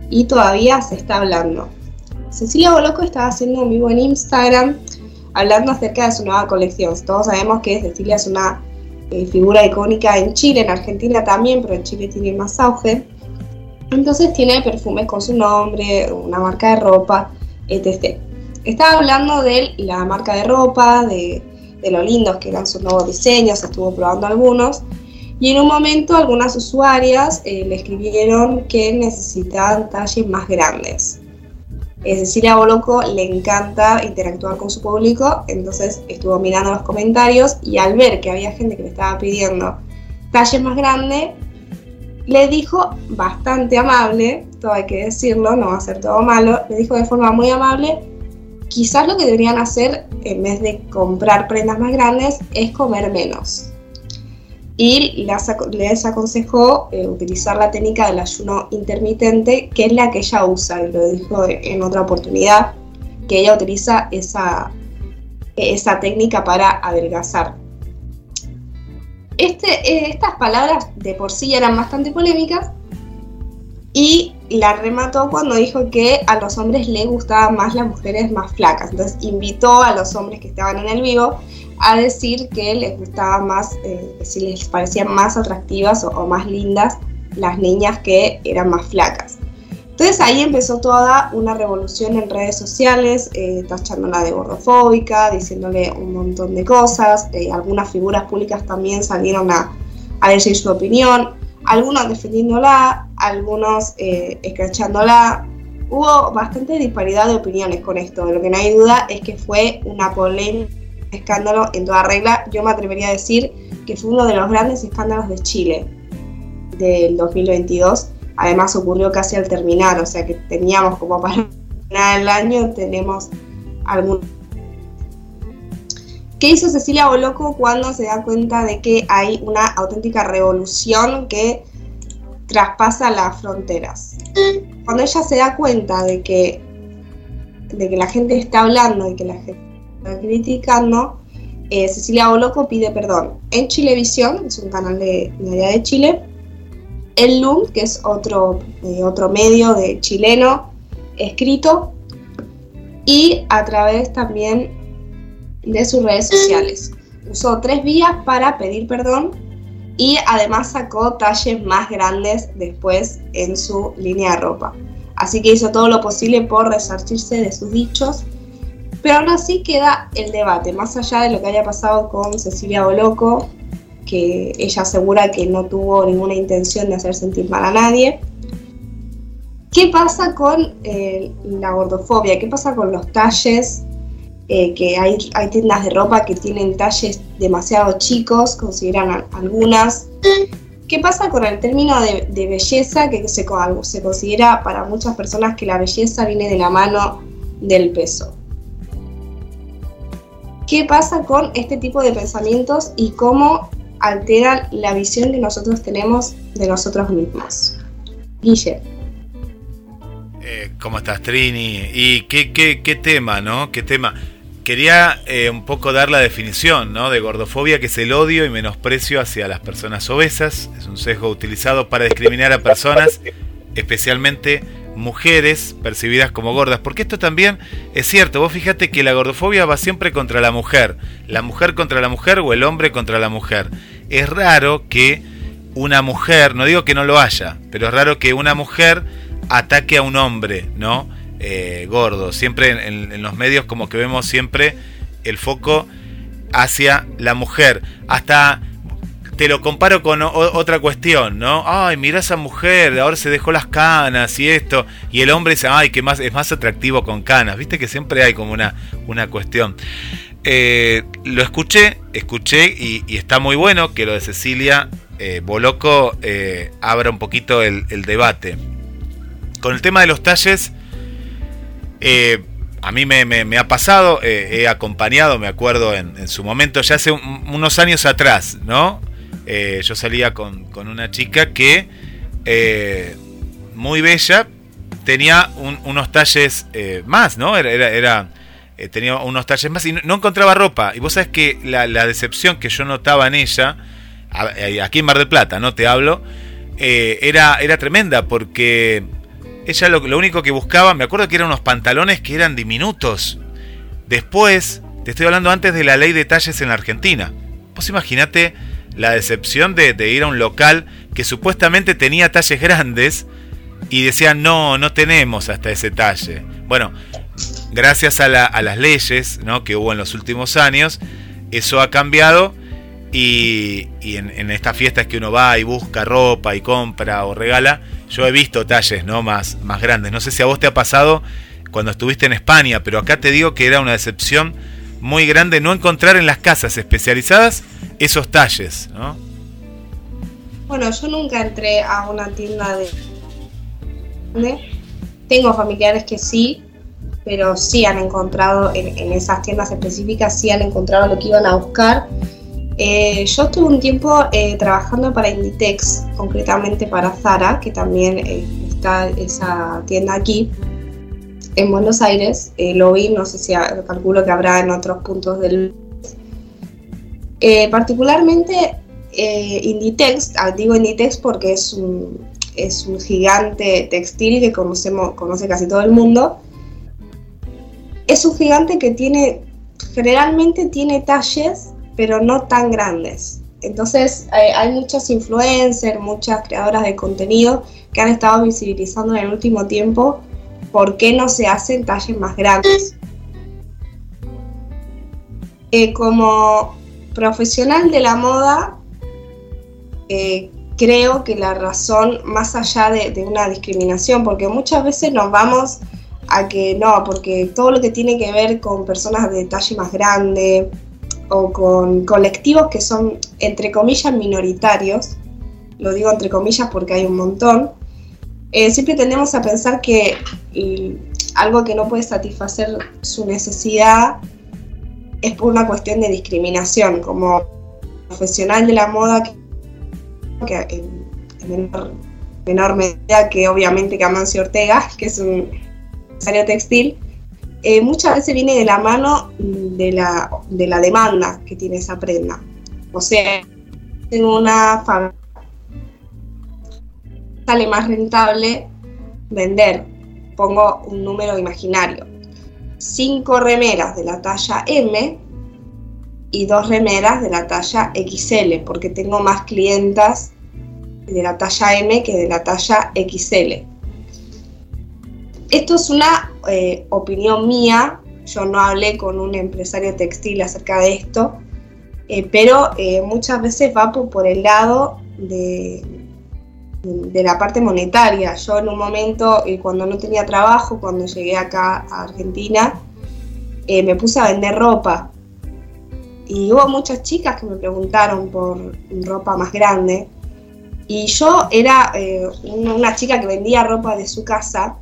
Speaker 1: y todavía se está hablando. Cecilia Boloco estaba haciendo un vivo en Instagram hablando acerca de su nueva colección. Todos sabemos que Cecilia es una eh, figura icónica en Chile, en Argentina también, pero en Chile tiene más auge. Entonces tiene perfumes con su nombre, una marca de ropa, etc. Estaba hablando de la marca de ropa, de de lo lindos que eran sus nuevos diseños, estuvo probando algunos. Y en un momento algunas usuarias eh, le escribieron que necesitaban talles más grandes. Es decir, a Boloco le encanta interactuar con su público, entonces estuvo mirando los comentarios y al ver que había gente que le estaba pidiendo talles más grandes, le dijo bastante amable, todo hay que decirlo, no va a ser todo malo, le dijo de forma muy amable quizás lo que deberían hacer en vez de comprar prendas más grandes es comer menos. Y les aconsejó eh, utilizar la técnica del ayuno intermitente, que es la que ella usa, y lo dijo en otra oportunidad, que ella utiliza esa, esa técnica para adelgazar. Este, eh, estas palabras de por sí eran bastante polémicas y la remató cuando dijo que a los hombres les gustaban más las mujeres más flacas. Entonces invitó a los hombres que estaban en el vivo a decir que les gustaba más, eh, si les parecían más atractivas o, más lindas las niñas que eran más flacas. Entonces ahí empezó toda una revolución en redes sociales, eh, tachándola de gordofóbica, diciéndole un montón de cosas. Eh, algunas figuras públicas también salieron a, a decir su opinión algunos defendiéndola, algunos eh. Hubo bastante disparidad de opiniones con esto. Lo que no hay duda es que fue una polémica, escándalo en toda regla. Yo me atrevería a decir que fue uno de los grandes escándalos de Chile del 2022. Además ocurrió casi al terminar, o sea que teníamos como para el año, tenemos algún ¿Qué hizo Cecilia Boloco cuando se da cuenta de que hay una auténtica revolución que traspasa las fronteras? Cuando ella se da cuenta de que, de que la gente está hablando y que la gente está criticando, eh, Cecilia Boloco pide perdón en Chilevisión, es un canal de, de de Chile, el LUM, que es otro, eh, otro medio de chileno escrito, y a través también de sus redes sociales. Usó tres vías para pedir perdón y además sacó talles más grandes después en su línea de ropa. Así que hizo todo lo posible por resarcirse de sus dichos. Pero aún así queda el debate, más allá de lo que haya pasado con Cecilia Boloco, que ella asegura que no tuvo ninguna intención de hacer sentir mal a nadie. ¿Qué pasa con eh, la gordofobia? ¿Qué pasa con los talles eh, que hay, hay tiendas de ropa que tienen talles demasiado chicos, consideran algunas. ¿Qué pasa con el término de, belleza que se, se considera para muchas personas que la belleza viene de la mano del peso? ¿Qué pasa con este tipo de pensamientos y cómo alteran la visión que nosotros tenemos de nosotros mismos? Guille.
Speaker 3: Eh, ¿Cómo estás, Trini? ¿Y qué, qué, qué tema, no? ¿Qué tema? quería eh, un poco dar la definición ¿no? de gordofobia, que es el odio y menosprecio hacia las personas obesas. Es un sesgo utilizado para discriminar a personas, especialmente mujeres percibidas como gordas. Porque esto también es cierto. Vos fíjate que la gordofobia va siempre contra la mujer. La mujer contra la mujer o el hombre contra la mujer. Es raro que una mujer, no digo que no lo haya, pero es raro que una mujer ataque a un hombre, ¿no? eh, gordo. Siempre en, los medios como que vemos siempre el foco hacia la mujer. Hasta te lo comparo con otra cuestión, ¿no? Ay, mira esa mujer, ahora se dejó las canas y esto. Y el hombre dice, ay, que más, es más atractivo con canas. Viste que siempre hay como una, una cuestión. Eh, lo escuché, escuché y, está muy bueno que lo de Cecilia eh, Boloco eh, abra un poquito el, debate. Con el tema de los talles, a mí me, ha pasado, he acompañado, me acuerdo en, su momento, ya hace unos años atrás, ¿no? Eh, yo salía con, una chica que, eh, muy bella, tenía unos talles eh, más, ¿no? Era, era, tenía unos talles más y no, encontraba ropa. Y vos sabés que la, decepción que yo notaba en ella, aquí en Mar del Plata, no te hablo, era, era tremenda porque ella lo, lo, único que buscaba, me acuerdo que eran unos pantalones que eran diminutos. Después, te estoy hablando antes de la ley de talles en la Argentina. Vos imaginate la decepción de, ir a un local que supuestamente tenía talles grandes y decían, no, no tenemos hasta ese talle. Bueno, gracias a, las leyes ¿no? que hubo en los últimos años, eso ha cambiado y, en, estas fiestas que uno va y busca ropa y compra o regala, yo he visto talles ¿no? más, más grandes. No sé si a vos te ha pasado cuando estuviste en España, pero acá te digo que era una decepción muy grande no encontrar en las casas especializadas esos talles, ¿no?
Speaker 1: Bueno, yo nunca entré a una tienda de... Tengo familiares que sí, pero sí han encontrado en, esas tiendas específicas, sí han encontrado lo que iban a buscar. Eh, yo estuve un tiempo eh, trabajando para Inditex, concretamente para Zara, que también eh, está esa tienda aquí en Buenos Aires. lo vi, no sé si calculo que habrá en otros puntos del eh, particularmente eh, Inditex, ah, digo Inditex porque es un, es un gigante textil que conocemos, conoce casi todo el mundo. Es un gigante que tiene, generalmente tiene talles, pero no tan grandes. Entonces eh, hay muchas influencers, muchas creadoras de contenido que han estado visibilizando en el último tiempo por qué no se hacen talles más grandes. como profesional de la moda, eh, creo que la razón, más allá de, una discriminación, porque muchas veces nos vamos a que no, porque todo lo que tiene que ver con personas de talle más grande o con colectivos que son, entre comillas, minoritarios, lo digo entre comillas porque hay un montón, eh, siempre tendemos a pensar que algo que no puede satisfacer su necesidad es por una cuestión de discriminación, como profesional de la moda, que, en, menor, medida que obviamente que Amancio Ortega, que es un empresario textil, eh, muchas veces viene de la mano de la, de la demanda que tiene esa prenda. O sea, en una fábrica sale más rentable vender, pongo un número imaginario, cinco remeras de la talla M y dos remeras de la talla XL, porque tengo más clientas de la talla M que de la talla XL. Esto es una eh, opinión mía, yo no hablé con un empresario textil acerca de esto, eh, pero eh, muchas veces va por el lado de, de la parte monetaria. Yo en un momento, eh, cuando no tenía trabajo, cuando llegué acá a Argentina, eh, me puse a vender ropa. Y hubo muchas chicas que me preguntaron por ropa más grande. Y yo era eh, una chica que vendía ropa de su casa.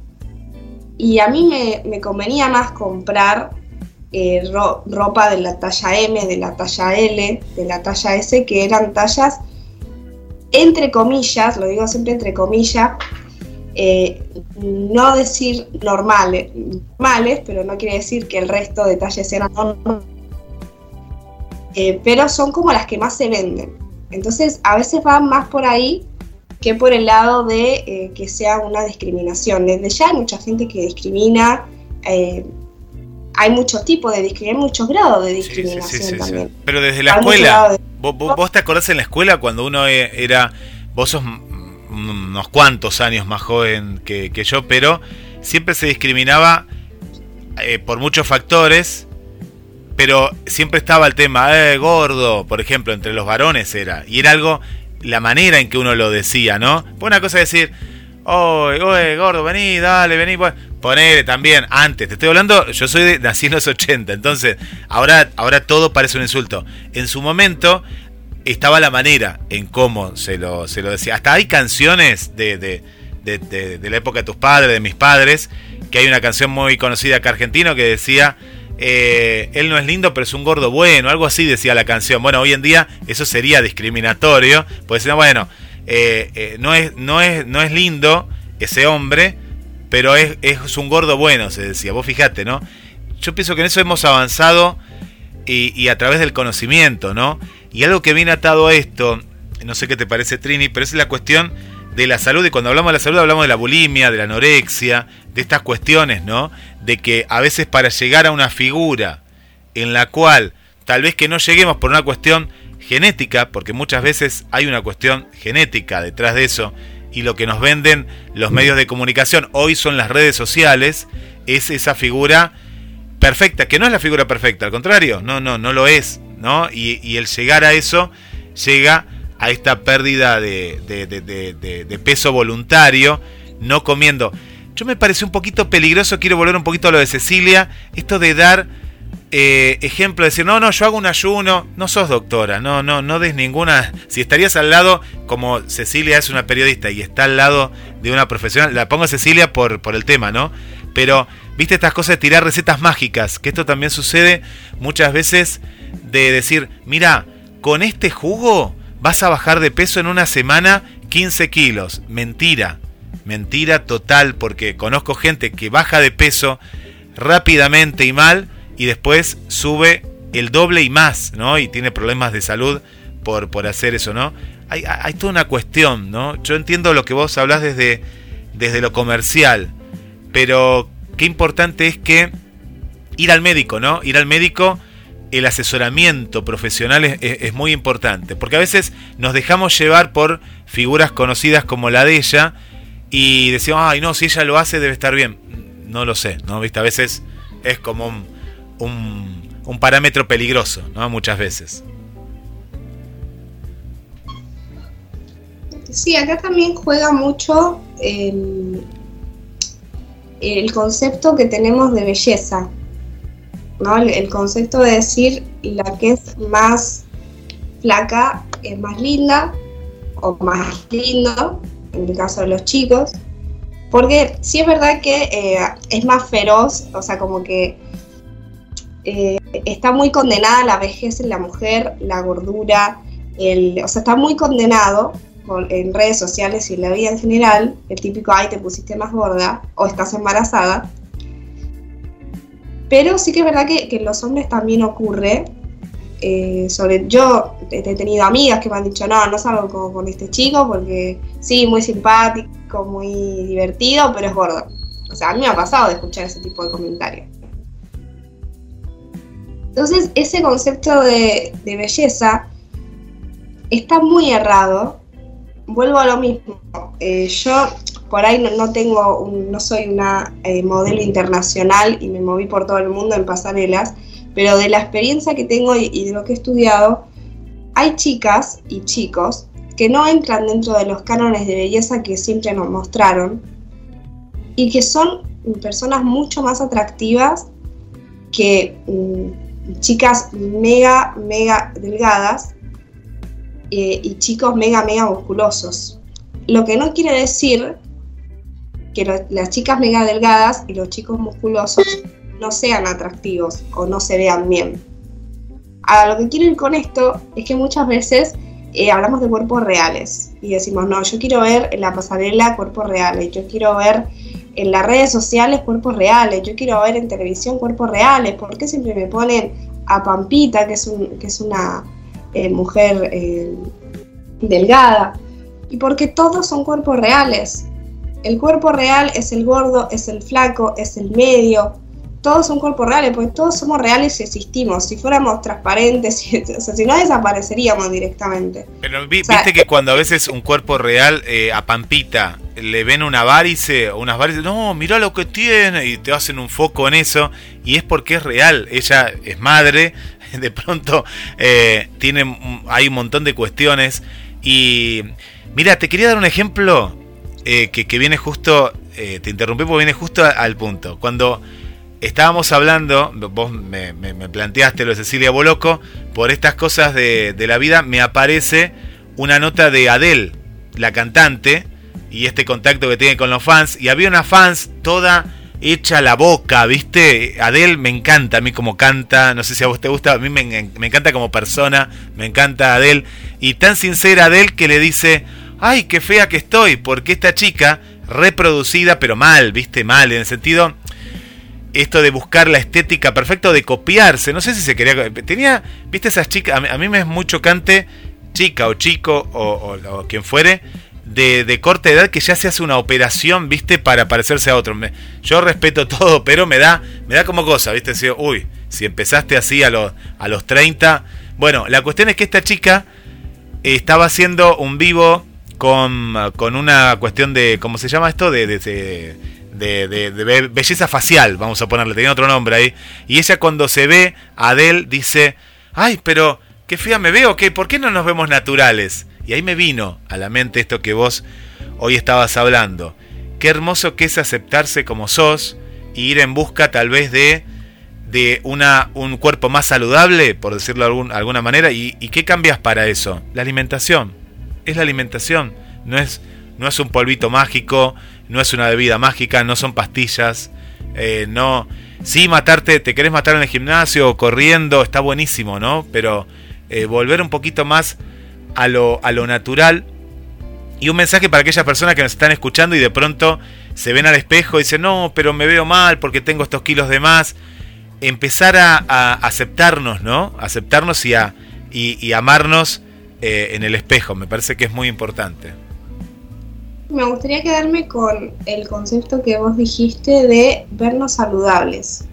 Speaker 1: Y a mí me, convenía más comprar ropa de la talla M, de la talla L, de la talla S, que eran tallas entre comillas, lo digo siempre entre comillas, eh, no decir normales, normales, pero no quiere decir que el resto de talles sean normales, eh, pero son como las que más se venden. Entonces, a veces van más por ahí que por el lado de eh, que sea una discriminación. Desde ya hay mucha gente que discrimina, hay muchos tipos de discriminación, muchos grados de discriminación también.
Speaker 3: Pero desde la escuela, ¿Vos, te acordás en la escuela cuando uno e, era, vos sos unos cuantos años más joven que, yo, pero siempre se discriminaba eh, por muchos factores pero siempre estaba el tema, eh, gordo, por ejemplo, entre los varones era. Y era algo, la manera en que uno lo decía, ¿no? Fue una cosa decir, oye, oye, gordo, vení, dale, vení, pues, ponele también, antes, te estoy hablando, yo soy de, nací en los 80, entonces, ahora, ahora todo parece un insulto. En su momento estaba la manera en cómo se lo, se lo decía. Hasta hay canciones de, de, de, la época de tus padres, de mis padres, que hay una canción muy conocida acá argentino que decía eh, él no es lindo, pero es un gordo bueno, algo así decía la canción. Bueno, hoy en día eso sería discriminatorio, pues decir, bueno, eh, eh, no, es, no, es, no es lindo ese hombre, pero es, es, un gordo bueno, se decía. Vos fijate, ¿no? Yo pienso que en eso hemos avanzado y, y, a través del conocimiento, ¿no? Y algo que viene atado a esto, no sé qué te parece Trini, pero es la cuestión de la salud, y cuando hablamos de la salud hablamos de la bulimia, de la anorexia, de estas cuestiones, ¿no? De que a veces para llegar a una figura en la cual tal vez que no lleguemos por una cuestión genética, porque muchas veces hay una cuestión genética detrás de eso, y lo que nos venden los medios de comunicación hoy son las redes sociales, es esa figura perfecta, que no es la figura perfecta, al contrario, no, no, no lo es, ¿no? Y, el llegar a eso llega a esta pérdida de, de, de, de, peso voluntario, no comiendo. Yo me parece un poquito peligroso, quiero volver un poquito a lo de Cecilia, esto de dar eh, ejemplo, de decir, no, no, yo hago un ayuno, no sos doctora, no, no, no des ninguna, si estarías al lado, como Cecilia es una periodista y está al lado de una profesional, la pongo Cecilia por, por el tema, ¿no? Pero, viste estas cosas de tirar recetas mágicas, que esto también sucede muchas veces de decir, mira, con este jugo vas a bajar de peso en una semana 15 kilos. Mentira, mentira total, porque conozco gente que baja de peso rápidamente y mal y después sube el doble y más, ¿no? Y tiene problemas de salud por, por hacer eso, ¿no? Hay, toda una cuestión, ¿no? Yo entiendo lo que vos hablás desde, desde lo comercial, pero qué importante es que ir al médico, ¿no? Ir al médico el asesoramiento profesional es, es, muy importante, porque a veces nos dejamos llevar por figuras conocidas como la de ella y decimos, ay no, si ella lo hace debe estar bien. No lo sé, ¿no? ¿Viste? A veces es como un, un, un parámetro peligroso, ¿no? Muchas veces.
Speaker 1: Sí, acá también juega mucho el, el concepto que tenemos de belleza. ¿no? El, concepto de decir la que es más flaca es más linda o más lindo, en el caso de los chicos, porque sí es verdad que eh, es más feroz, o sea, como que eh, está muy condenada la vejez en la mujer, la gordura, o sea, está muy condenado en redes sociales y en la vida en general, el típico, ay, te pusiste más gorda o estás embarazada, pero sí que es verdad que, en los hombres también ocurre. Eh, sobre yo he tenido amigas que me han dicho, no, no salgo con, este chico porque sí, muy simpático, muy divertido, pero es gordo. O sea, a mí me ha pasado de escuchar ese tipo de comentarios. Entonces, ese concepto de, belleza está muy errado. Vuelvo a lo mismo. Eh, yo por ahí no, tengo, no soy una eh, modelo internacional y me moví por todo el mundo en pasarelas, pero de la experiencia que tengo y, de lo que he estudiado, hay chicas y chicos que no entran dentro de los cánones de belleza que siempre nos mostraron y que son personas mucho más atractivas que mm, chicas mega, mega delgadas eh, y chicos mega, mega musculosos. Lo que no quiere decir que las chicas mega delgadas y los chicos musculosos no sean atractivos o no se vean bien. A lo que quiero ir con esto es que muchas veces eh, hablamos de cuerpos reales y decimos, no, yo quiero ver en la pasarela cuerpos reales, yo quiero ver en las redes sociales cuerpos reales, yo quiero ver en televisión cuerpos reales, ¿por qué siempre me ponen a Pampita, que es, un, que es una eh, mujer eh, delgada? Y porque todos son cuerpos reales, el cuerpo real es el gordo, es el flaco, es el medio. Todos son cuerpos reales, porque todos somos reales y existimos. Si fuéramos transparentes, o sea, si no desapareceríamos directamente.
Speaker 3: Pero viste que cuando a veces un cuerpo real, eh, a Pampita, le ven una varice o unas varices, no, mira lo que tiene y te hacen un foco en eso y es porque es real, ella es madre, de pronto eh, tiene, hay un montón de cuestiones y mira, te quería dar un ejemplo eh, que, viene justo, eh, te interrumpí porque viene justo al punto, cuando estábamos hablando, vos me, planteaste lo de Cecilia Boloco, por estas cosas de, de la vida me aparece una nota de Adele, la cantante, y este contacto que tiene con los fans. Y había una fans toda hecha la boca, ¿viste? Adele me encanta, a mí como canta, no sé si a vos te gusta, a mí me, encanta como persona, me encanta Adele. Y tan sincera Adele que le dice, ay, qué fea que estoy, porque esta chica, reproducida, pero mal, ¿viste? Mal, en el sentido, esto de buscar la estética perfecta, de copiarse, no sé si se quería... Tenía, ¿viste esas chicas? A mí, me es muy chocante, chica o chico o, quien fuere, de, de, corta edad que ya se hace una operación, ¿viste? Para parecerse a otro. yo respeto todo, pero me da, me da como cosa, ¿viste? uy, si empezaste así a los, a los 30. Bueno, la cuestión es que esta chica estaba haciendo un vivo con, con una cuestión de, ¿cómo se llama esto? De, de, belleza facial, vamos a ponerle, tenía otro nombre ahí. Y ella cuando se ve Adele dice, ay, pero qué fea me veo, ¿qué? ¿por qué no nos vemos naturales? Y ahí me vino a la mente esto que vos hoy estabas hablando. Qué hermoso que es aceptarse como sos y ir en busca tal vez de, de una, un cuerpo más saludable, por decirlo de alguna manera. ¿Y, qué cambias para eso? La alimentación. Es la alimentación. No es, no es un polvito mágico, no es una bebida mágica, no son pastillas. Eh, no. Sí, matarte, te querés matar en el gimnasio, corriendo, está buenísimo, ¿no? Pero eh, volver un poquito más a lo, a lo natural. Y un mensaje para aquellas personas que nos están escuchando y de pronto se ven al espejo y dicen, no, pero me veo mal porque tengo estos kilos de más. Empezar a, aceptarnos, ¿no? Aceptarnos y, a, y, amarnos eh, en el espejo. Me parece que es muy importante.
Speaker 1: Me gustaría quedarme con el concepto que vos dijiste de vernos saludables.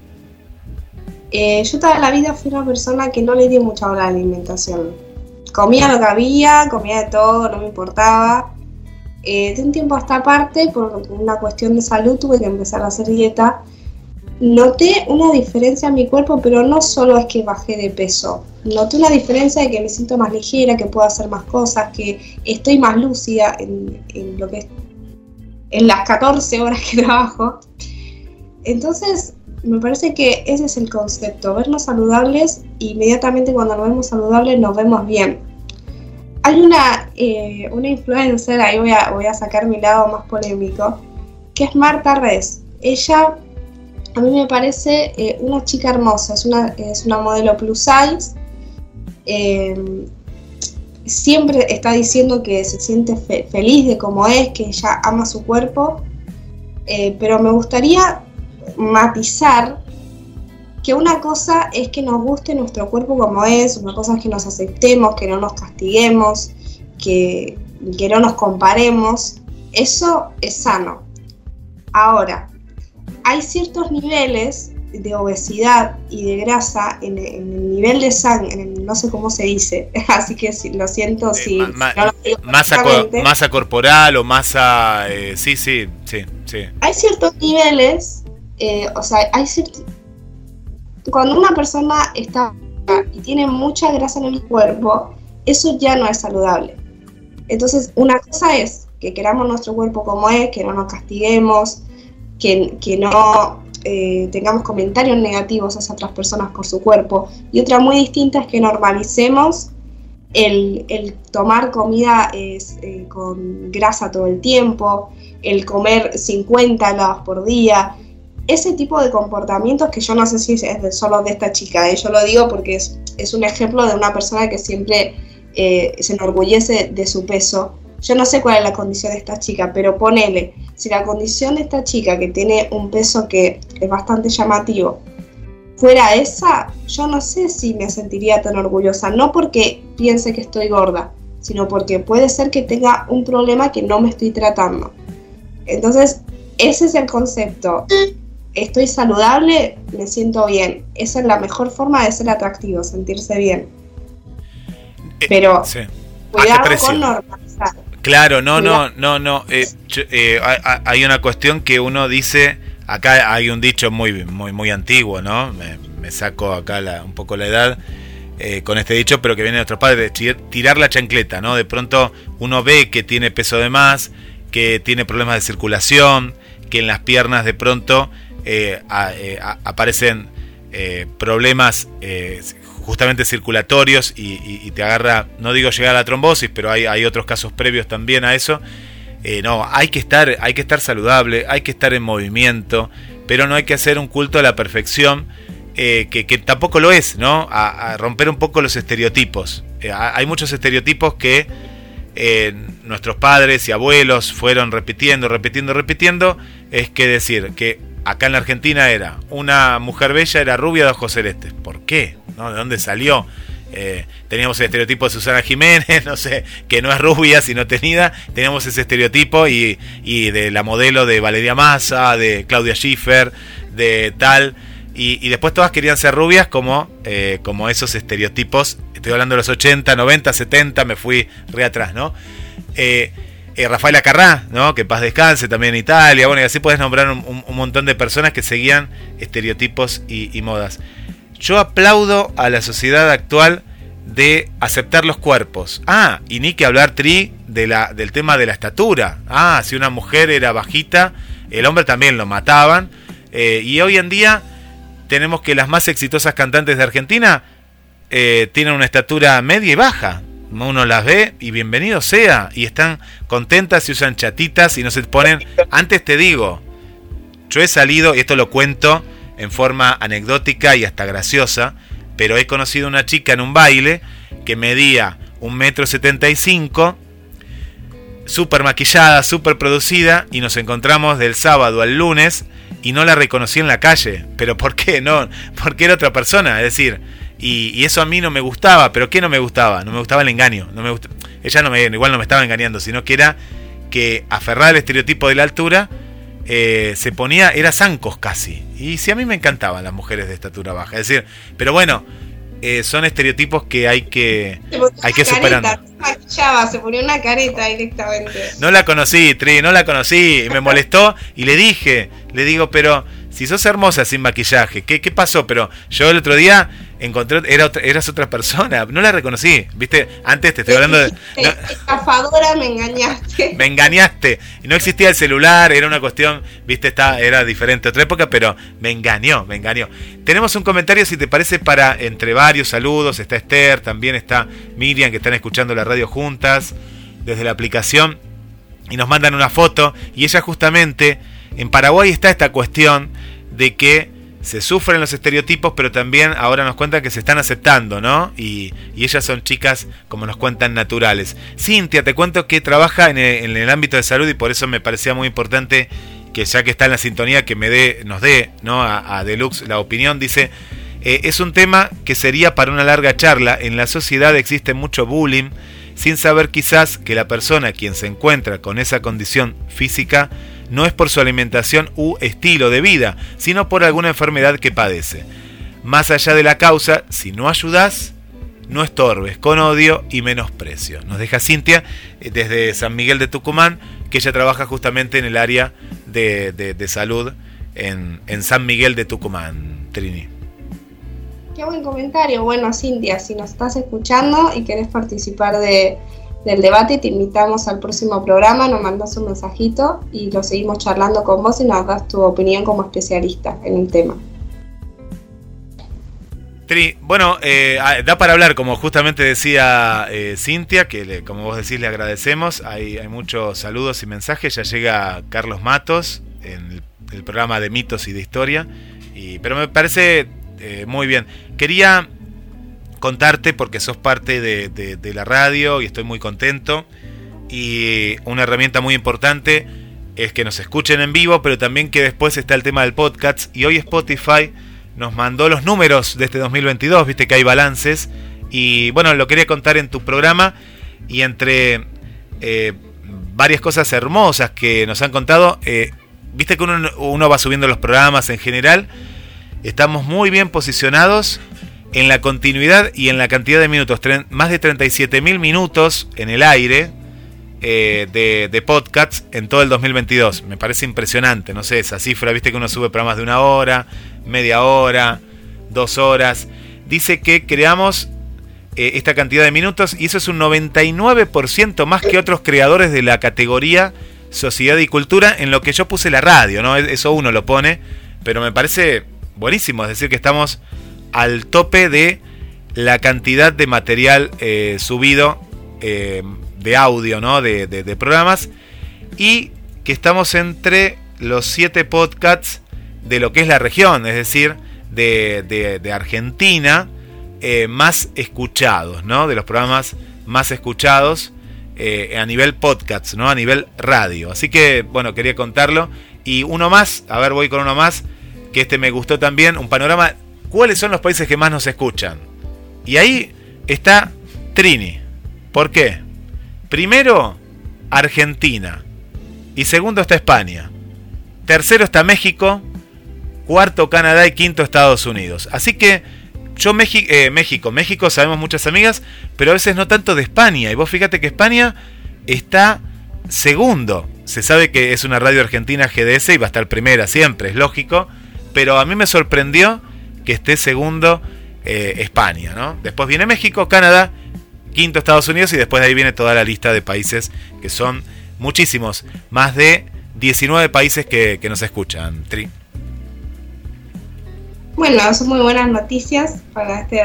Speaker 1: Eh, yo toda la vida fui una persona que no le di mucha hora a la alimentación comía lo que había, comía de todo, no me importaba. Eh, de un tiempo a esta parte, por una cuestión de salud, tuve que empezar a hacer dieta. Noté una diferencia en mi cuerpo, pero no solo es que bajé de peso. Noté una diferencia de que me siento más ligera, que puedo hacer más cosas, que estoy más lúcida en, lo que en las 14 horas que trabajo. Entonces, me parece que ese es el concepto, vernos saludables inmediatamente cuando nos vemos saludables nos vemos bien. Hay una, eh, una influencer, ahí voy a, voy a sacar mi lado más polémico, que es Marta Res. Ella a mí me parece eh, una chica hermosa, es una, es una modelo plus size. Eh, siempre está diciendo que se siente feliz de cómo es, que ella ama su cuerpo. pero me gustaría matizar que una cosa es que nos guste nuestro cuerpo como es, una cosa es que nos aceptemos, que no nos castiguemos, que, que no nos comparemos. Eso es sano. Ahora, hay ciertos niveles de obesidad y de grasa en, el nivel de sangre, no sé cómo se dice, así que lo siento eh, si,
Speaker 3: masa, corporal o masa, eh, sí, sí, sí, sí.
Speaker 1: Hay ciertos niveles, eh, o sea, hay ciertos cuando una persona está y tiene mucha grasa en el cuerpo, eso ya no es saludable. Entonces, una cosa es que queramos nuestro cuerpo como es, que no nos castiguemos, que, no eh, tengamos comentarios negativos hacia otras personas por su cuerpo. Y otra muy distinta es que normalicemos el, el tomar comida es, eh, con grasa todo el tiempo, el comer 50 helados por día, ese tipo de comportamientos que yo no sé si es solo de esta chica, ¿eh? yo lo digo porque es, es, un ejemplo de una persona que siempre eh, se enorgullece de su peso. Yo no sé cuál es la condición de esta chica, pero ponele, si la condición de esta chica que tiene un peso que es bastante llamativo fuera esa, yo no sé si me sentiría tan orgullosa, no porque piense que estoy gorda, sino porque puede ser que tenga un problema que no me estoy tratando. Entonces, ese es el concepto estoy saludable, me siento bien. Esa es la mejor forma de ser atractivo, sentirse bien. Eh, Pero cuidado con normalizar.
Speaker 3: Claro, no, no, no, no. Eh, eh, hay una cuestión que uno dice, acá hay un dicho muy, muy, muy antiguo, ¿no? Me, saco acá un poco la edad eh, con este dicho, pero que viene de nuestros padres, tirar la chancleta, ¿no? De pronto uno ve que tiene peso de más, que tiene problemas de circulación, que en las piernas de pronto aparecen problemas justamente circulatorios y, te agarra, no digo llegar a la trombosis, pero hay, otros casos previos también a eso. Eh, no, hay que, estar, hay que estar saludable, hay que estar en movimiento, pero no hay que hacer un culto a la perfección, eh, que, tampoco lo es, ¿no? A, romper un poco los estereotipos. Eh, hay muchos estereotipos que nuestros padres y abuelos fueron repitiendo, repitiendo, repitiendo. Es que decir que acá en la Argentina era una mujer bella, era rubia de ojos celestes. ¿Por qué? ¿De dónde salió? Eh, teníamos el estereotipo de Susana Jiménez, no sé, que no es rubia sino tenida, teníamos ese estereotipo y, de la modelo de Valeria Massa, de Claudia Schiffer, de tal, y, después todas querían ser rubias como, eh, como esos estereotipos, estoy hablando de los 80, 90, 70, me fui re atrás, ¿no? Eh, Rafael Acarrá, ¿no? Que paz descanse también en Italia, bueno, y así puedes nombrar un, montón de personas que seguían estereotipos y modas. Yo aplaudo a la sociedad actual de aceptar los cuerpos. Ah, y ni que hablar tri de la, del tema de la estatura. Ah, si una mujer era bajita, el hombre también lo mataban. Eh, y hoy en día tenemos que las más exitosas cantantes de Argentina eh, tienen una estatura media y baja. Uno las ve y bienvenido sea. Y están contentas y usan chatitas y no se ponen... Antes te digo, yo he salido, y esto lo cuento, en forma anecdótica y hasta graciosa, pero he conocido una chica en un baile que medía un metro setenta y cinco, súper maquillada, súper producida, y nos encontramos del sábado al lunes y no la reconocí en la calle. ¿Pero por qué? No, porque era otra persona, es decir, y, eso a mí no me gustaba, pero ¿qué no me gustaba? No me gustaba el engaño, no me ella no me, igual no me estaba engañando, sino que era que aferrar el estereotipo de la altura eh, se ponía, era zancos casi. Y si a mí me encantaban las mujeres de estatura baja. Es decir, pero bueno, eh, son estereotipos que hay que, hay que superar.
Speaker 1: Se ponía una careta directamente.
Speaker 3: No la conocí, Tri, no la conocí. Y me molestó y le dije, le digo, pero si sos hermosa sin maquillaje, ¿qué, qué pasó? Pero yo el otro día encontré, era otra, eras otra persona, no la reconocí, ¿viste? Antes te estoy hablando de...
Speaker 1: Estafadora, me engañaste.
Speaker 3: Me engañaste. No existía el celular, era una cuestión, ¿viste? Está, era diferente otra época, pero me engañó, me engañó. Tenemos un comentario, si te parece, para entre varios saludos. Está Esther, también está Miriam, que están escuchando la radio juntas desde la aplicación. Y nos mandan una foto. Y ella justamente, en Paraguay está esta cuestión de que se sufren los estereotipos, pero también ahora nos cuentan que se están aceptando, ¿no? Y, ellas son chicas, como nos cuentan, naturales. Cintia, te cuento que trabaja en el, ámbito de salud y por eso me parecía muy importante que ya que está en la sintonía, que me dé, nos dé, ¿no? A, Deluxe la opinión. Dice, eh, es un tema que sería para una larga charla. En la sociedad existe mucho bullying, sin saber quizás que la persona quien se encuentra con esa condición física no es por su alimentación u estilo de vida, sino por alguna enfermedad que padece. Más allá de la causa, si no ayudas, no estorbes, con odio y menosprecio. Nos deja Cintia eh, desde San Miguel de Tucumán, que ella trabaja justamente en el área de, salud en, en, San Miguel de Tucumán, Trini.
Speaker 1: Qué buen comentario. Bueno, Cintia, si nos estás escuchando y querés participar de, del debate. Te invitamos al próximo programa, nos mandas un mensajito y lo seguimos charlando con vos y nos das tu opinión como especialista en el tema.
Speaker 3: Tri, bueno, eh, ah, da para hablar, como justamente decía eh, Cintia, que como vos decís le agradecemos. Hay, hay, muchos saludos y mensajes. Ya llega Carlos Matos en el, programa de mitos y de historia. Y, pero me parece eh, muy bien. Quería contarte porque sos parte de, la radio y estoy muy contento. Y una herramienta muy importante es que nos escuchen en vivo, pero también que después está el tema del podcast. Y hoy Spotify nos mandó los números de este 2022, viste que hay balances. Y bueno, lo quería contar en tu programa. Y entre eh, varias cosas hermosas que nos han contado, eh, viste que uno, uno va subiendo los programas en general. Estamos muy bien posicionados en la continuidad y en la cantidad de minutos, más de 37.000 minutos en el aire, eh, de, de podcasts en todo el 2022. Me parece impresionante, no sé, esa cifra, viste que uno sube programas de una hora, media hora, dos horas. Dice que creamos eh, esta cantidad de minutos y eso es un 99% más que otros creadores de la categoría Sociedad y Cultura en lo que yo puse la radio, ¿no? Eso uno lo pone, pero me parece buenísimo, es decir, que estamos al tope de la cantidad de material eh, subido eh, de audio, ¿no? De, programas y que estamos entre los siete podcasts de lo que es la región, es decir, de Argentina eh, más escuchados, ¿no? De los programas más escuchados a nivel podcast, ¿no? A nivel radio. Así que, bueno, quería contarlo. Y uno más, a ver, voy con uno más, que este me gustó también, un panorama. ¿Cuáles son los países que más nos escuchan? Y ahí está Trini. ¿Por qué? Primero, Argentina. Y segundo está España. Tercero está México. Cuarto, Canadá y quinto, Estados Unidos. Así que yo eh, México, México sabemos muchas amigas, pero a veces no tanto de España. Y vos fíjate que España está segundo. Se sabe que es una radio argentina GDS y va a estar primera siempre, es lógico. Pero a mí me sorprendió que esté segundo eh, España, ¿no? Después viene México, Canadá, quinto Estados Unidos y después de ahí viene toda la lista de países que son muchísimos, más de 19 países que, nos escuchan. Tri.
Speaker 1: Bueno, son muy buenas noticias para este,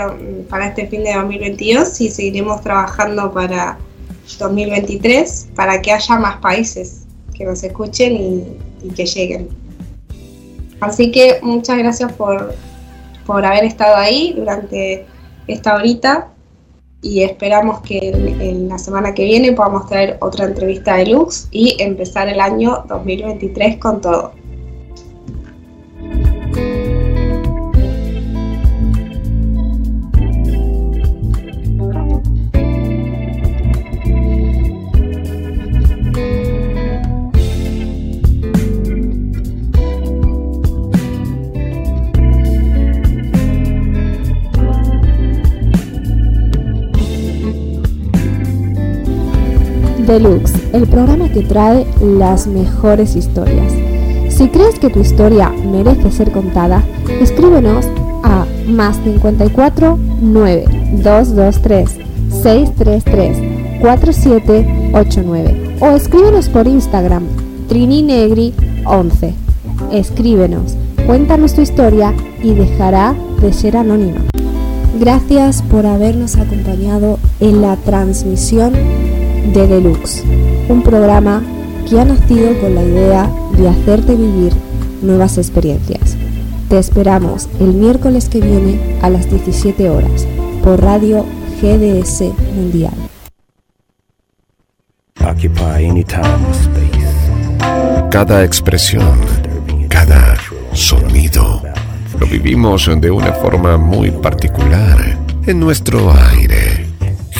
Speaker 1: para este fin de 2022 y seguiremos trabajando para 2023 para que haya más países que nos escuchen y, que lleguen. Así que muchas gracias por, por haber estado ahí durante esta horita y esperamos que en, la semana que viene podamos traer otra entrevista de Lux y empezar el año 2023 con todo.
Speaker 5: El programa que trae las mejores historias. Si crees que tu historia merece ser contada, escríbenos a más 54 9 223 633 4789 o escríbenos por Instagram trininegri11. Escríbenos, cuéntanos tu historia y dejará de ser anónima. Gracias por habernos acompañado en la transmisión de Deluxe, un programa que ha nacido con la idea de hacerte vivir nuevas experiencias. Te esperamos el miércoles que viene a las 17 horas por Radio GDS Mundial.
Speaker 6: Cada expresión, cada sonido, lo vivimos de una forma muy particular en nuestro aire